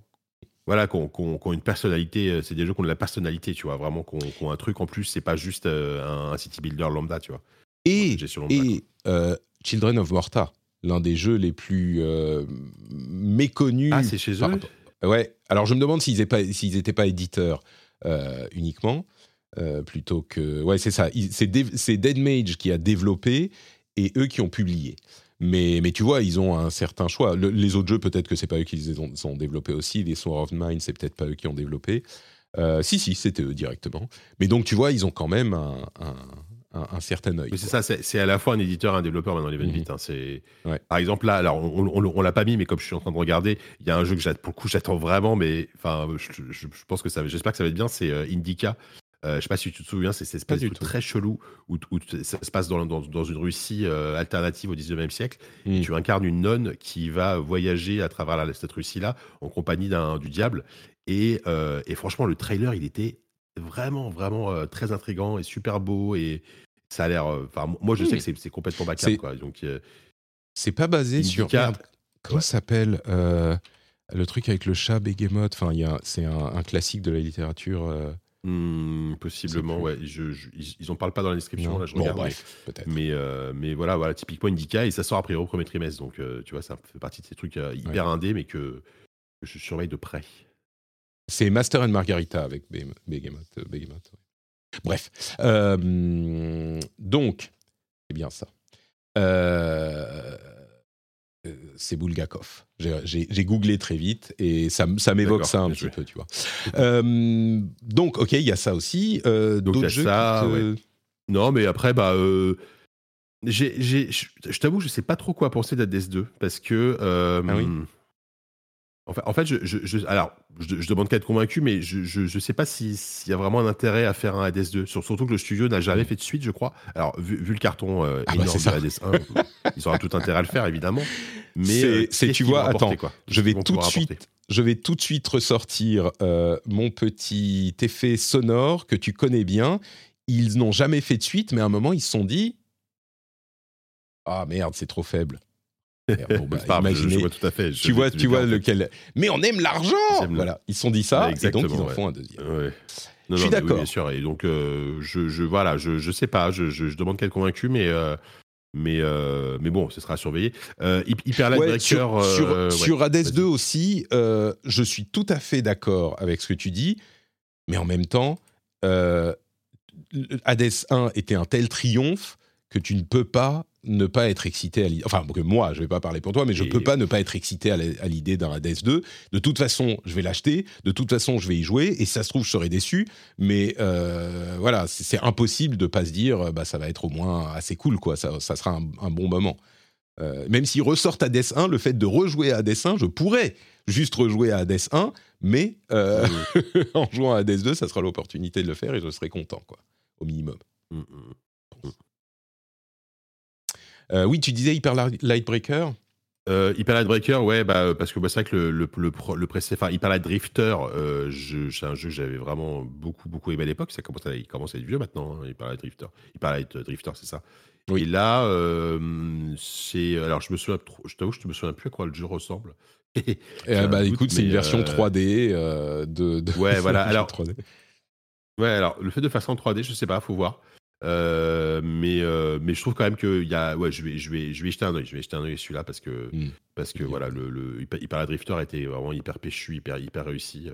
voilà, qui ont, qui ont- qui ont une personnalité. C'est des jeux qui ont de la personnalité, tu vois. Vraiment, qui ont, qui ont un truc en plus. C'est pas juste un, un city builder lambda, tu vois. Et, et euh, Children of Morta, l'un des jeux les plus euh, méconnus. Ah, c'est chez eux Ouais. Alors je me demande s'ils n'étaient pas, éditeurs euh, uniquement, plutôt que. Ouais, c'est ça. C'est Dead Mage qui a développé et eux qui ont publié. Mais, mais tu vois, ils ont un certain choix. les autres jeux, peut-être que c'est pas eux qui les ont, développés aussi. Les Sword of Mine, c'est peut-être pas eux qui ont développé. Euh, si, si, c'était eux directement. Mais donc, tu vois, ils ont quand même un, un, certain œil. c'est ça, c'est à la fois un éditeur et un développeur maintenant, les mmh. vite. Hein, c'est Par exemple, là, alors, on, on, l'a pas mis, mais comme je suis en train de regarder, il y a un jeu que pour le coup, j'attends vraiment, mais enfin, je, pense que ça j'espère que ça va être bien, c'est euh, Indica. Euh, je sais pas si tu te souviens, c'est cette espèce de très chelou où, ça se passe dans, dans, une Russie euh, alternative au 19e siècle. Et mmh. tu incarnes une nonne qui va voyager à travers cette Russie-là en compagnie du diable. Et, euh, et, franchement, le trailer, il était vraiment, vraiment très intrigant et super beau. Et ça a l'air. Enfin, moi, je sais que c'est complètement backup. Quoi. Donc, c'est pas basé sur. comment ça s'appelle le truc avec le chat Behemoth? Enfin, c'est un, un, classique de la littérature. Mmh, possiblement, ouais. Je, ils en parlent pas dans la description, là, je regarde. mais, euh, mais voilà, voilà, typiquement Indica, et ça sort après au premier trimestre. Donc, euh, tu vois, ça fait partie de ces trucs euh, hyper indés, mais que, je surveille de près. C'est Master and Margarita avec Behemoth. Bref. donc, c'est bien ça. Euh euh, c'est Bulgakov. J'ai googlé très vite et ça, m'évoque ça un petit peu, tu vois. Euh, donc, ok, il y a ça aussi. Euh, D'autres jeux ça, Non, mais après, bah, euh, je t'avoue, je sais pas trop quoi penser d'Hades 2 parce que. Ah oui? En fait, je, je, alors, je, je demande qu'à être convaincu, mais je ne sais pas s'il y a vraiment un intérêt à faire un Hades 2. Surtout que le studio n'a jamais fait de suite, je crois. Alors, vu, le carton euh, ah bah, énorme de Hades 1, ils auront tout intérêt à le faire, évidemment. Mais c'est, euh, tu vois, attends, quoi je vais tout de suite, je vais tout de suite ressortir euh, mon petit effet sonore que tu connais bien. Ils n'ont jamais fait de suite, mais à un moment, ils se sont dit, ah merde, c'est trop faible. Bon, bah, imaginez, vois tout à fait. tu vois, tu vois lequel. Mais on aime l'argent. Voilà, ils se sont dit ça, et donc ils en font un deuxième. je suis d'accord. bien sûr. Et donc, euh, je, je, voilà, je, je sais pas. Je, je, demande qu'elle convaincu, mais. Euh, mais, euh, mais bon, ce sera surveillé. Hyper Light Breaker. Sur, sur, sur Hades 2 aussi, je suis tout à fait d'accord avec ce que tu dis, mais en même temps, Hades 1 était un tel triomphe que tu ne peux pas ne pas être excité à l'idée. Enfin, que moi, je ne vais pas parler pour toi, mais je ne peux pas ne pas être excité à l'idée d'un Hades 2. De toute façon, je vais l'acheter. De toute façon, je vais y jouer. Et ça se trouve, je serai déçu. Mais euh, voilà, c'est impossible de pas se dire, bah, ça va être au moins assez cool, quoi. Ça, ça sera un, bon moment. Euh, même s'ils ressortent Hades 1, le fait de rejouer à Hades 1, je pourrais juste rejouer à Hades 1, mais euh, en jouant à Hades 2, ça sera l'opportunité de le faire et je serai content, quoi, au minimum. Mmh, mmh. Euh, oui, tu disais Hyper Lightbreaker? Euh, Hyper Light Breaker, ouais, bah, parce que bah, c'est vrai que le, le, le, le enfin Hyper Light Drifter, euh, c'est un jeu que j'avais vraiment beaucoup, beaucoup aimé à l'époque. Ça commence à, il commence à être vieux maintenant, hein, Hyper Light Drifter. Hyper Light Drifter, c'est ça. Oui. Et là, euh, c'est. Alors, je me souviens, je t'avoue, je me souviens plus à quoi le jeu ressemble. Eh bah, écoute, c'est une version 3D de, de, Ouais, voilà. Alors, 3D. Ouais, alors, le fait de faire ça en 3D, je sais pas, faut voir. Euh, mais, euh, mais je trouve quand même que y a, ouais, je vais, je vais, je vais jeter un oeil. Je vais jeter un oeil celui-là parce que, mmh. parce que voilà, le, le Hyper Drifter était vraiment hyper péchu, hyper, hyper réussi. Euh,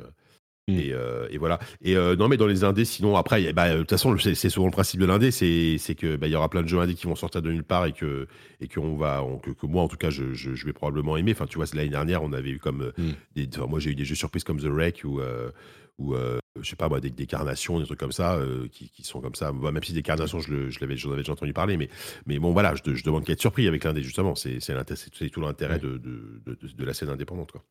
mmh. Et, et, voilà. Et non, mais dans les indés, sinon après, bah, de toute façon, c'est souvent le principe de l'indé, c'est que bah, y aura plein de jeux indés qui vont sortir de nulle part et que et qu'on va, que, moi en tout cas, je, je, vais probablement aimer. Enfin, tu vois, l'année dernière, on avait eu comme, des, moi j'ai eu des jeux surprises comme The Wreck ou ou je sais pas moi, des, carnations, des trucs comme ça, euh, qui, qui, sont comme ça. même si des carnations, je, je l'avais, j'en avais déjà entendu parler, mais, mais bon, voilà, je, je demande qu'à être surpris avec l'indé, justement. C'est, c'est, tout l'intérêt de, de, de, de, la scène indépendante. Quoi.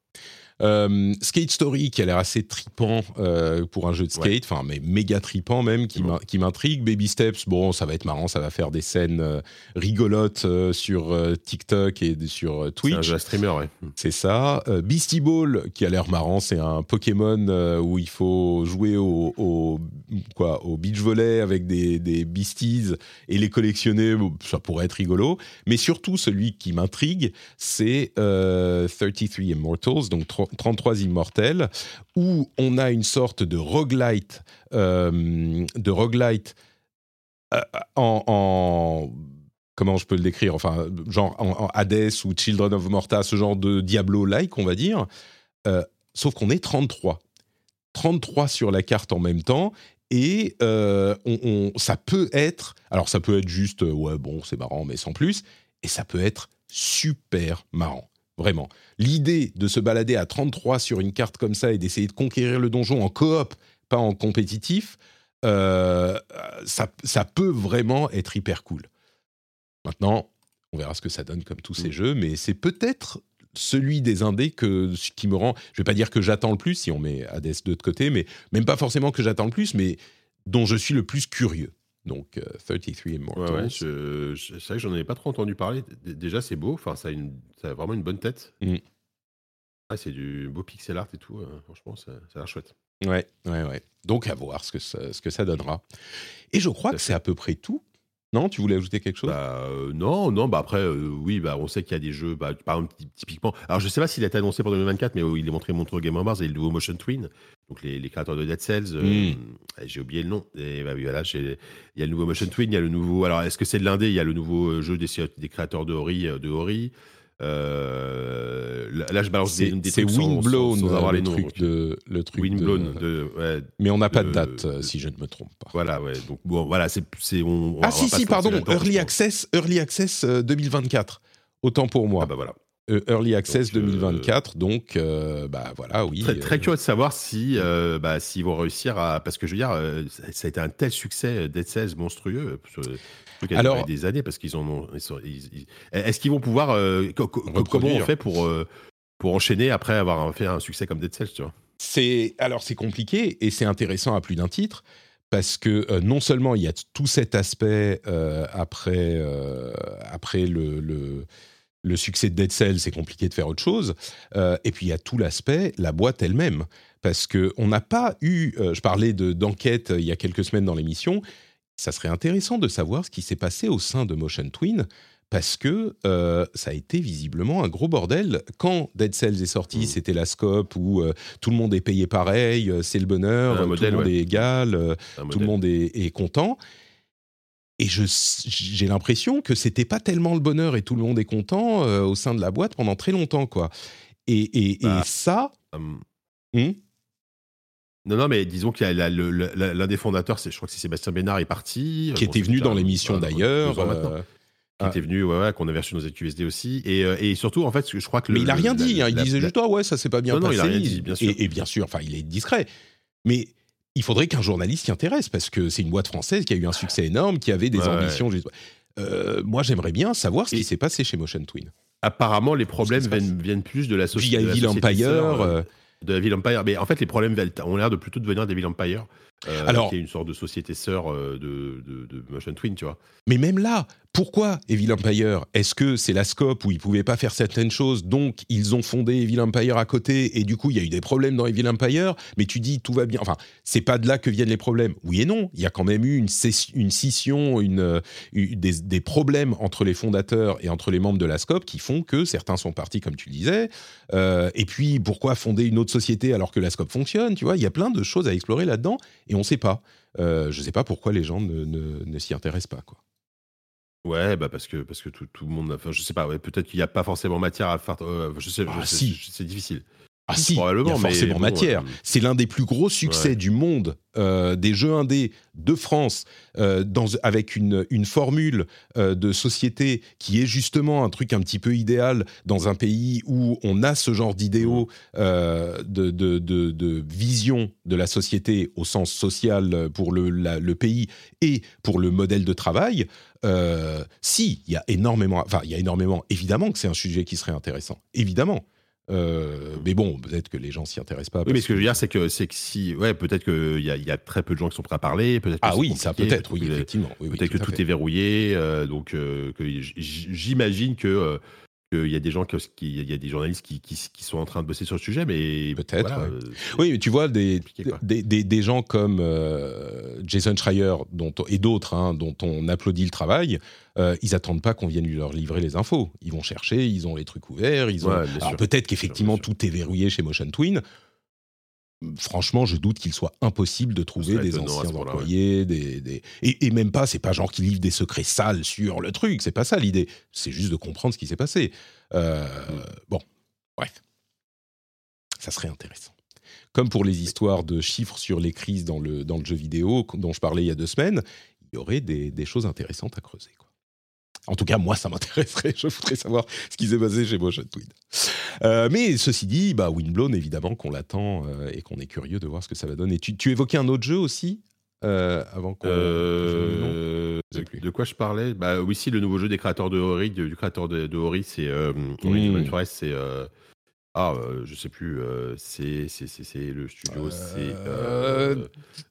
Euh, skate Story qui a l'air assez tripant euh, pour un jeu de skate, enfin mais méga tripant même, qui m'intrigue. Baby Steps, bon ça va être marrant, ça va faire des scènes rigolotes sur TikTok et sur Twitch. C'est un jeu streamer, ouais. C'est ça. Beastie Ball qui a l'air marrant, c'est un Pokémon où il faut jouer au, quoi, au beach volley avec des, des beasties et les collectionner, ça pourrait être rigolo. Mais surtout celui qui m'intrigue, c'est 33 Immortals, donc 33 Immortels, où on a une sorte de roguelite, euh, de roguelite euh, en, Comment je peux le décrire Enfin, genre en, Hades ou Children of Morta, ce genre de Diablo-like, on va dire. Euh, sauf qu'on est 33. 33 sur la carte en même temps. Et euh, on, ça peut être, alors ça peut être juste, euh, ouais bon c'est marrant mais sans plus, et ça peut être super marrant, vraiment. L'idée de se balader à 33 sur une carte comme ça et d'essayer de conquérir le donjon en coop, pas en compétitif, euh, ça, ça, peut vraiment être hyper cool. Maintenant, on verra ce que ça donne comme tous ces mm. jeux, mais c'est peut-être celui des indés que, qui me rend, je vais pas dire que j'attends le plus si on met Hades 2 de côté, mais même pas forcément que j'attends le plus, mais dont je suis le plus curieux. Donc, 33 euh, Immortals. Ouais, c'est vrai que j'en avais pas trop entendu parler. déjà, c'est beau. Enfin, ça a, une, ça a vraiment une bonne tête. Mm. c'est du beau pixel art et tout. Euh, franchement, ça, ça a l'air chouette. Ouais, ouais, ouais. Donc, à voir ce que ça, ce que ça donnera. Et je crois que c'est à peu près tout non, tu voulais ajouter quelque chose? Bah, euh, Non, non. Bah après, euh, oui, bah on sait qu'il y a des jeux. Bah, par exemple, typiquement. Alors, je sais pas s'il a été annoncé pour 2024, mais il est montré montré Game Awards et le nouveau Motion Twin. Donc les, créateurs de Dead Cells. Euh, hmm. J'ai oublié le nom. Et bah, voilà, il y a le nouveau Motion Twin, il y a le nouveau. Alors, est-ce que c'est de l'indé? Il y a le nouveau jeu des, des créateurs de Ori, de Ori. Euh, là, je balance des, des trucs Windblown, sans, avoir les trucs de, le truc Windblown. De, mais on n'a pas de date, euh, si je ne me trompe pas. Voilà, ouais. Donc bon, voilà, c'est, on, ah si, si, pardon, Early Access, Early Access 2024. Autant pour moi. Ah bah voilà. Early Access 2024, donc bah voilà, oui. Très, très curieux de savoir si bah, s'ils vont réussir à parce que je veux dire, ça a été un tel succès Dead Cells monstrueux. Alors, des années parce qu'ils en ont. Est-ce qu'ils vont pouvoir euh, comment on fait pour euh, pour enchaîner après avoir fait un succès comme Dead Cells, tu vois? C'est alors c'est compliqué et c'est intéressant à plus d'un titre parce que euh, non seulement il y a tout cet aspect après après le, le, le succès de Dead Cells, c'est compliqué de faire autre chose. et puis il y a tout l'aspect, la boîte elle-même. Parce qu'on n'a pas eu, je parlais d'enquête il y a quelques semaines dans l'émission, ça serait intéressant de savoir ce qui s'est passé au sein de Motion Twin, parce que euh, ça a été visiblement un gros bordel. Quand Dead Cells est sorti, mmh. c'était la scope où euh, tout le monde est payé pareil, euh, c'est le bonheur, tout le monde est égal, tout le monde est, content. Et j'ai l'impression que c'était pas tellement le bonheur et tout le monde est content au sein de la boîte pendant très longtemps, quoi. Et, bah, ça. Hum. Hum? Non, non, mais disons qu'il y a l'un des fondateurs, je crois que c'est Sébastien Bénard, est parti. Qui était venu dans l'émission d'ailleurs. Euh, qui était venu, ouais, ouais qu'on a reçu nos ZQSD aussi. Et, euh, et, surtout, en fait, je crois que. Mais il a rien dit, hein, il disait juste, oh, ouais, ça s'est pas bien non, passé. Non, il a rien dit, bien sûr. Et, bien sûr, enfin, il est discret. Mais il faudrait qu'un journaliste s'y intéresse, parce que c'est une boîte française qui a eu un succès énorme, qui avait des ambitions. Euh, moi, j'aimerais bien savoir ce qui s'est passé chez Motion Twin. Apparemment, les problèmes viennent, plus de la société. Puis il y a Empire de Evil Empire. Mais en fait, les problèmes ont l'air de plutôt devenir d'Evil Empire. Euh, Alors, qui est une sorte de société sœur euh, de, de, Motion Twin, tu vois. Mais même là, pourquoi Evil Empire? Est-ce que c'est la scope où ils pouvaient pas faire certaines choses, donc ils ont fondé Evil Empire à côté, et du coup il y a eu des problèmes dans Evil Empire, mais tu dis tout va bien. Enfin, c'est pas de là que viennent les problèmes. Oui et non, il y a quand même eu une, scission, euh, des, problèmes entre les fondateurs et entre les membres de la scope qui font que certains sont partis, comme tu le disais. Euh, et puis pourquoi fonder une autre société alors que la scope fonctionne? Tu vois, il y a plein de choses à explorer là-dedans, et on ne sait pas. Euh, je ne sais pas pourquoi les gens ne, ne, ne s'y intéressent pas, quoi. Ouais, bah parce que parce que tout, tout le monde, enfin je sais pas, ouais, peut-être qu'il n'y a pas forcément matière à faire. Euh, je sais, ah, si. c'est difficile. Ah si, il y a forcément matière. C'est l'un des plus gros succès du monde euh, des jeux indés de France euh, dans, avec une, une formule de société qui est justement un truc un petit peu idéal dans un pays où on a ce genre d'idéaux de, de, de, de, vision de la société au sens social pour le, le pays et pour le modèle de travail. Euh, si, il y a énormément, enfin, il y a énormément, évidemment que c'est un sujet qui serait intéressant, évidemment. Euh, mais bon, peut-être que les gens s'y intéressent pas. Oui, mais ce que je veux dire, c'est que, c'est que si, ouais, peut-être qu'il y a, y a très peu de gens qui sont prêts à parler. Peut-être ah oui, ça peut-être, oui, effectivement. peut-être que tout est verrouillé. Euh, donc, j'imagine que qu'il y a des gens qui, il y a des journalistes qui, qui, sont en train de bosser sur le sujet, mais peut-être. Euh, oui, mais tu vois des des, des, des, gens comme euh, Jason Schreier dont, et d'autres hein, dont on applaudit le travail, euh, ils attendent pas qu'on vienne leur livrer les infos. Ils vont chercher, ils ont les trucs ouverts, ils ont. Peut-être qu'effectivement tout est verrouillé chez Motion Twin franchement, je doute qu'il soit impossible de trouver des anciens employés, des, Et, même pas, c'est pas genre qui livrent des secrets sales sur le truc, c'est pas ça l'idée. C'est juste de comprendre ce qui s'est passé. Euh, mm. Bon, bref. Ça serait intéressant. Comme pour les histoires de chiffres sur les crises dans le, dans le jeu vidéo dont je parlais il y a deux semaines, il y aurait des, des choses intéressantes à creuser. Quoi. En tout cas, moi, ça m'intéresserait. Je voudrais savoir ce qui s'est passé chez Motion Tweed. Euh, mais ceci dit, bah, Windblown, évidemment, qu'on l'attend euh, et qu'on est curieux de voir ce que ça va donner. Tu, tu évoquais un autre jeu aussi euh, avant qu'on. Euh, de, de quoi je parlais? Bah oui, si le nouveau jeu des créateurs de Ori, du, du créateur de, de Ori, c'est euh, Ori Mm. Forest, c'est ah, euh, je sais plus, euh, c'est c'est c'est c'est le studio, c'est Euh, euh,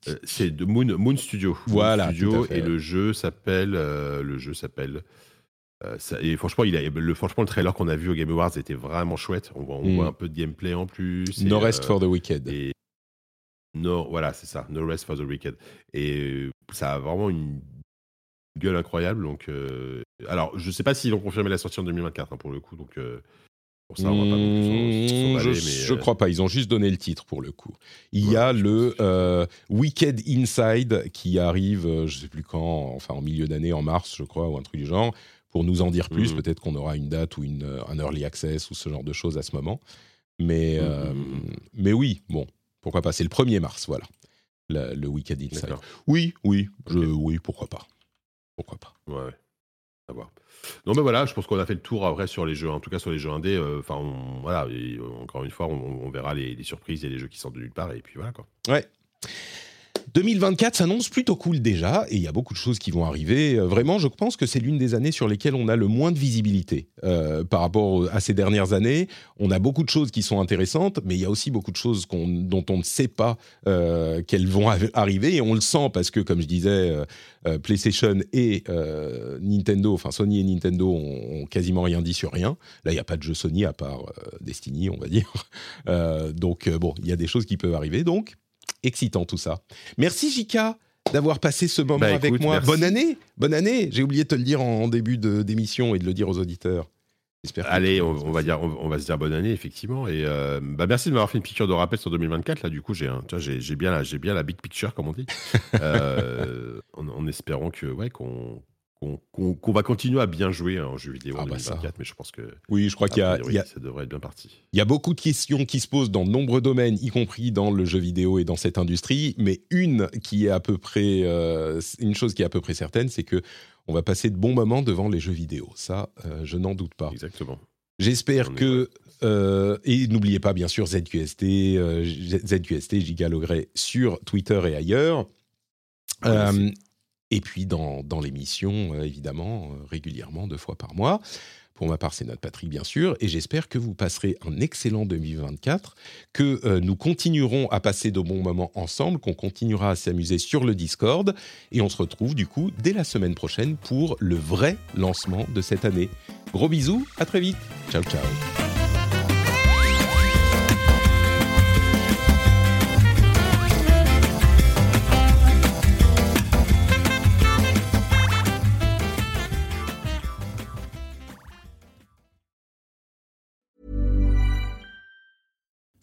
euh, c'est de Moon Moon Studio. Moon Voilà, tout à et le jeu s'appelle euh, le jeu s'appelle. euh, ça- et franchement, il a, le, franchement, le trailer qu'on a vu au Game Awards était vraiment chouette. On voit, on Mm. voit un peu de gameplay en plus. et, No Rest euh, for the Wicked. et no, voilà, c'est ça, No Rest for the Wicked. Et euh, ça a vraiment une gueule incroyable. Donc, euh, alors, je sais pas s'ils vont confirmer la sortie en 2024 hein, pour le coup. Donc, euh, pour ça, on va pas non plus s'en- s'en Mmh, s'emballer, je, je euh, crois pas. Ils ont juste donné le titre pour le coup. Il y a le euh, Wicked Inside qui arrive, euh, je sais plus quand, enfin en milieu d'année, en mars, je crois, ou un truc du genre. Pour nous en dire plus, Mhm. peut-être qu'on aura une date ou une, euh, un early access ou ce genre de choses à ce moment. Mais, euh, mhm. mais oui, bon, pourquoi pas. C'est le 1er mars, voilà, le, le Wicked Inside. Oui, oui, je- oui, pourquoi pas. Pourquoi pas. Ouais, ouais. Non, mais voilà, je pense qu'on a fait le tour après sur les jeux, en tout cas sur les jeux indés. euh, Enfin, voilà, euh, encore une fois, on, on verra les, les surprises et les jeux qui sortent de nulle part. Et puis voilà quoi. Ouais. 2024 s'annonce plutôt cool déjà, et il y a beaucoup de choses qui vont arriver. Euh, Vraiment, je pense que c'est l'une des années sur lesquelles on a le moins de visibilité euh, par rapport à ces dernières années. On a beaucoup de choses qui sont intéressantes, mais il y a aussi beaucoup de choses dont on ne sait pas euh, qu'elles vont arriver, et on le sent parce que, comme je disais, PlayStation et Nintendo, enfin Sony et Nintendo ont, ont quasiment rien dit sur rien. Là, il n'y a pas de jeu Sony à part Destiny, on va dire. Donc, bon, il y a des choses qui peuvent arriver, donc excitant tout ça. Merci Jika d'avoir passé ce moment Bah, avec écoute, moi. merci. Bonne année, bonne année. J'ai oublié de te le dire en début d'émission et de le dire aux auditeurs. Allez, on, on va dire, on, on va se dire bonne année effectivement. Et euh, bah, merci de m'avoir fait une piqûre de rappel sur 2024. Là, du coup, j'ai, bien, la, j'ai bien la big picture comme on dit. Euh, en, en espérant que, ouais, qu'on, qu'on, va continuer à bien jouer en jeu vidéo Ah en bah ça. 2024. Mais je pense que, Oui, je crois qu'il y a a, priori, il y a- ça devrait être bien parti. il y a beaucoup de questions qui se posent dans de nombreux domaines, y compris dans le jeu vidéo et dans cette industrie. Mais une qui est à peu près, euh, une chose qui est à peu près certaine, c'est que on va passer de bons moments devant les jeux vidéo. Ça, euh, je n'en doute pas. Exactement. J'espère que euh, et n'oubliez pas bien sûr ZQST, ZQST, Giga Logré sur Twitter et ailleurs. Et puis dans, dans l'émission, euh, évidemment, euh, régulièrement, deux fois par mois. Pour ma part, c'est notre Patrick, bien sûr. Et j'espère que vous passerez un excellent 2024, que euh, nous continuerons à passer de bons moments ensemble, qu'on continuera à s'amuser sur le Discord. Et on se retrouve du coup dès la semaine prochaine pour le vrai lancement de cette année. Gros bisous, à très vite. Ciao, ciao.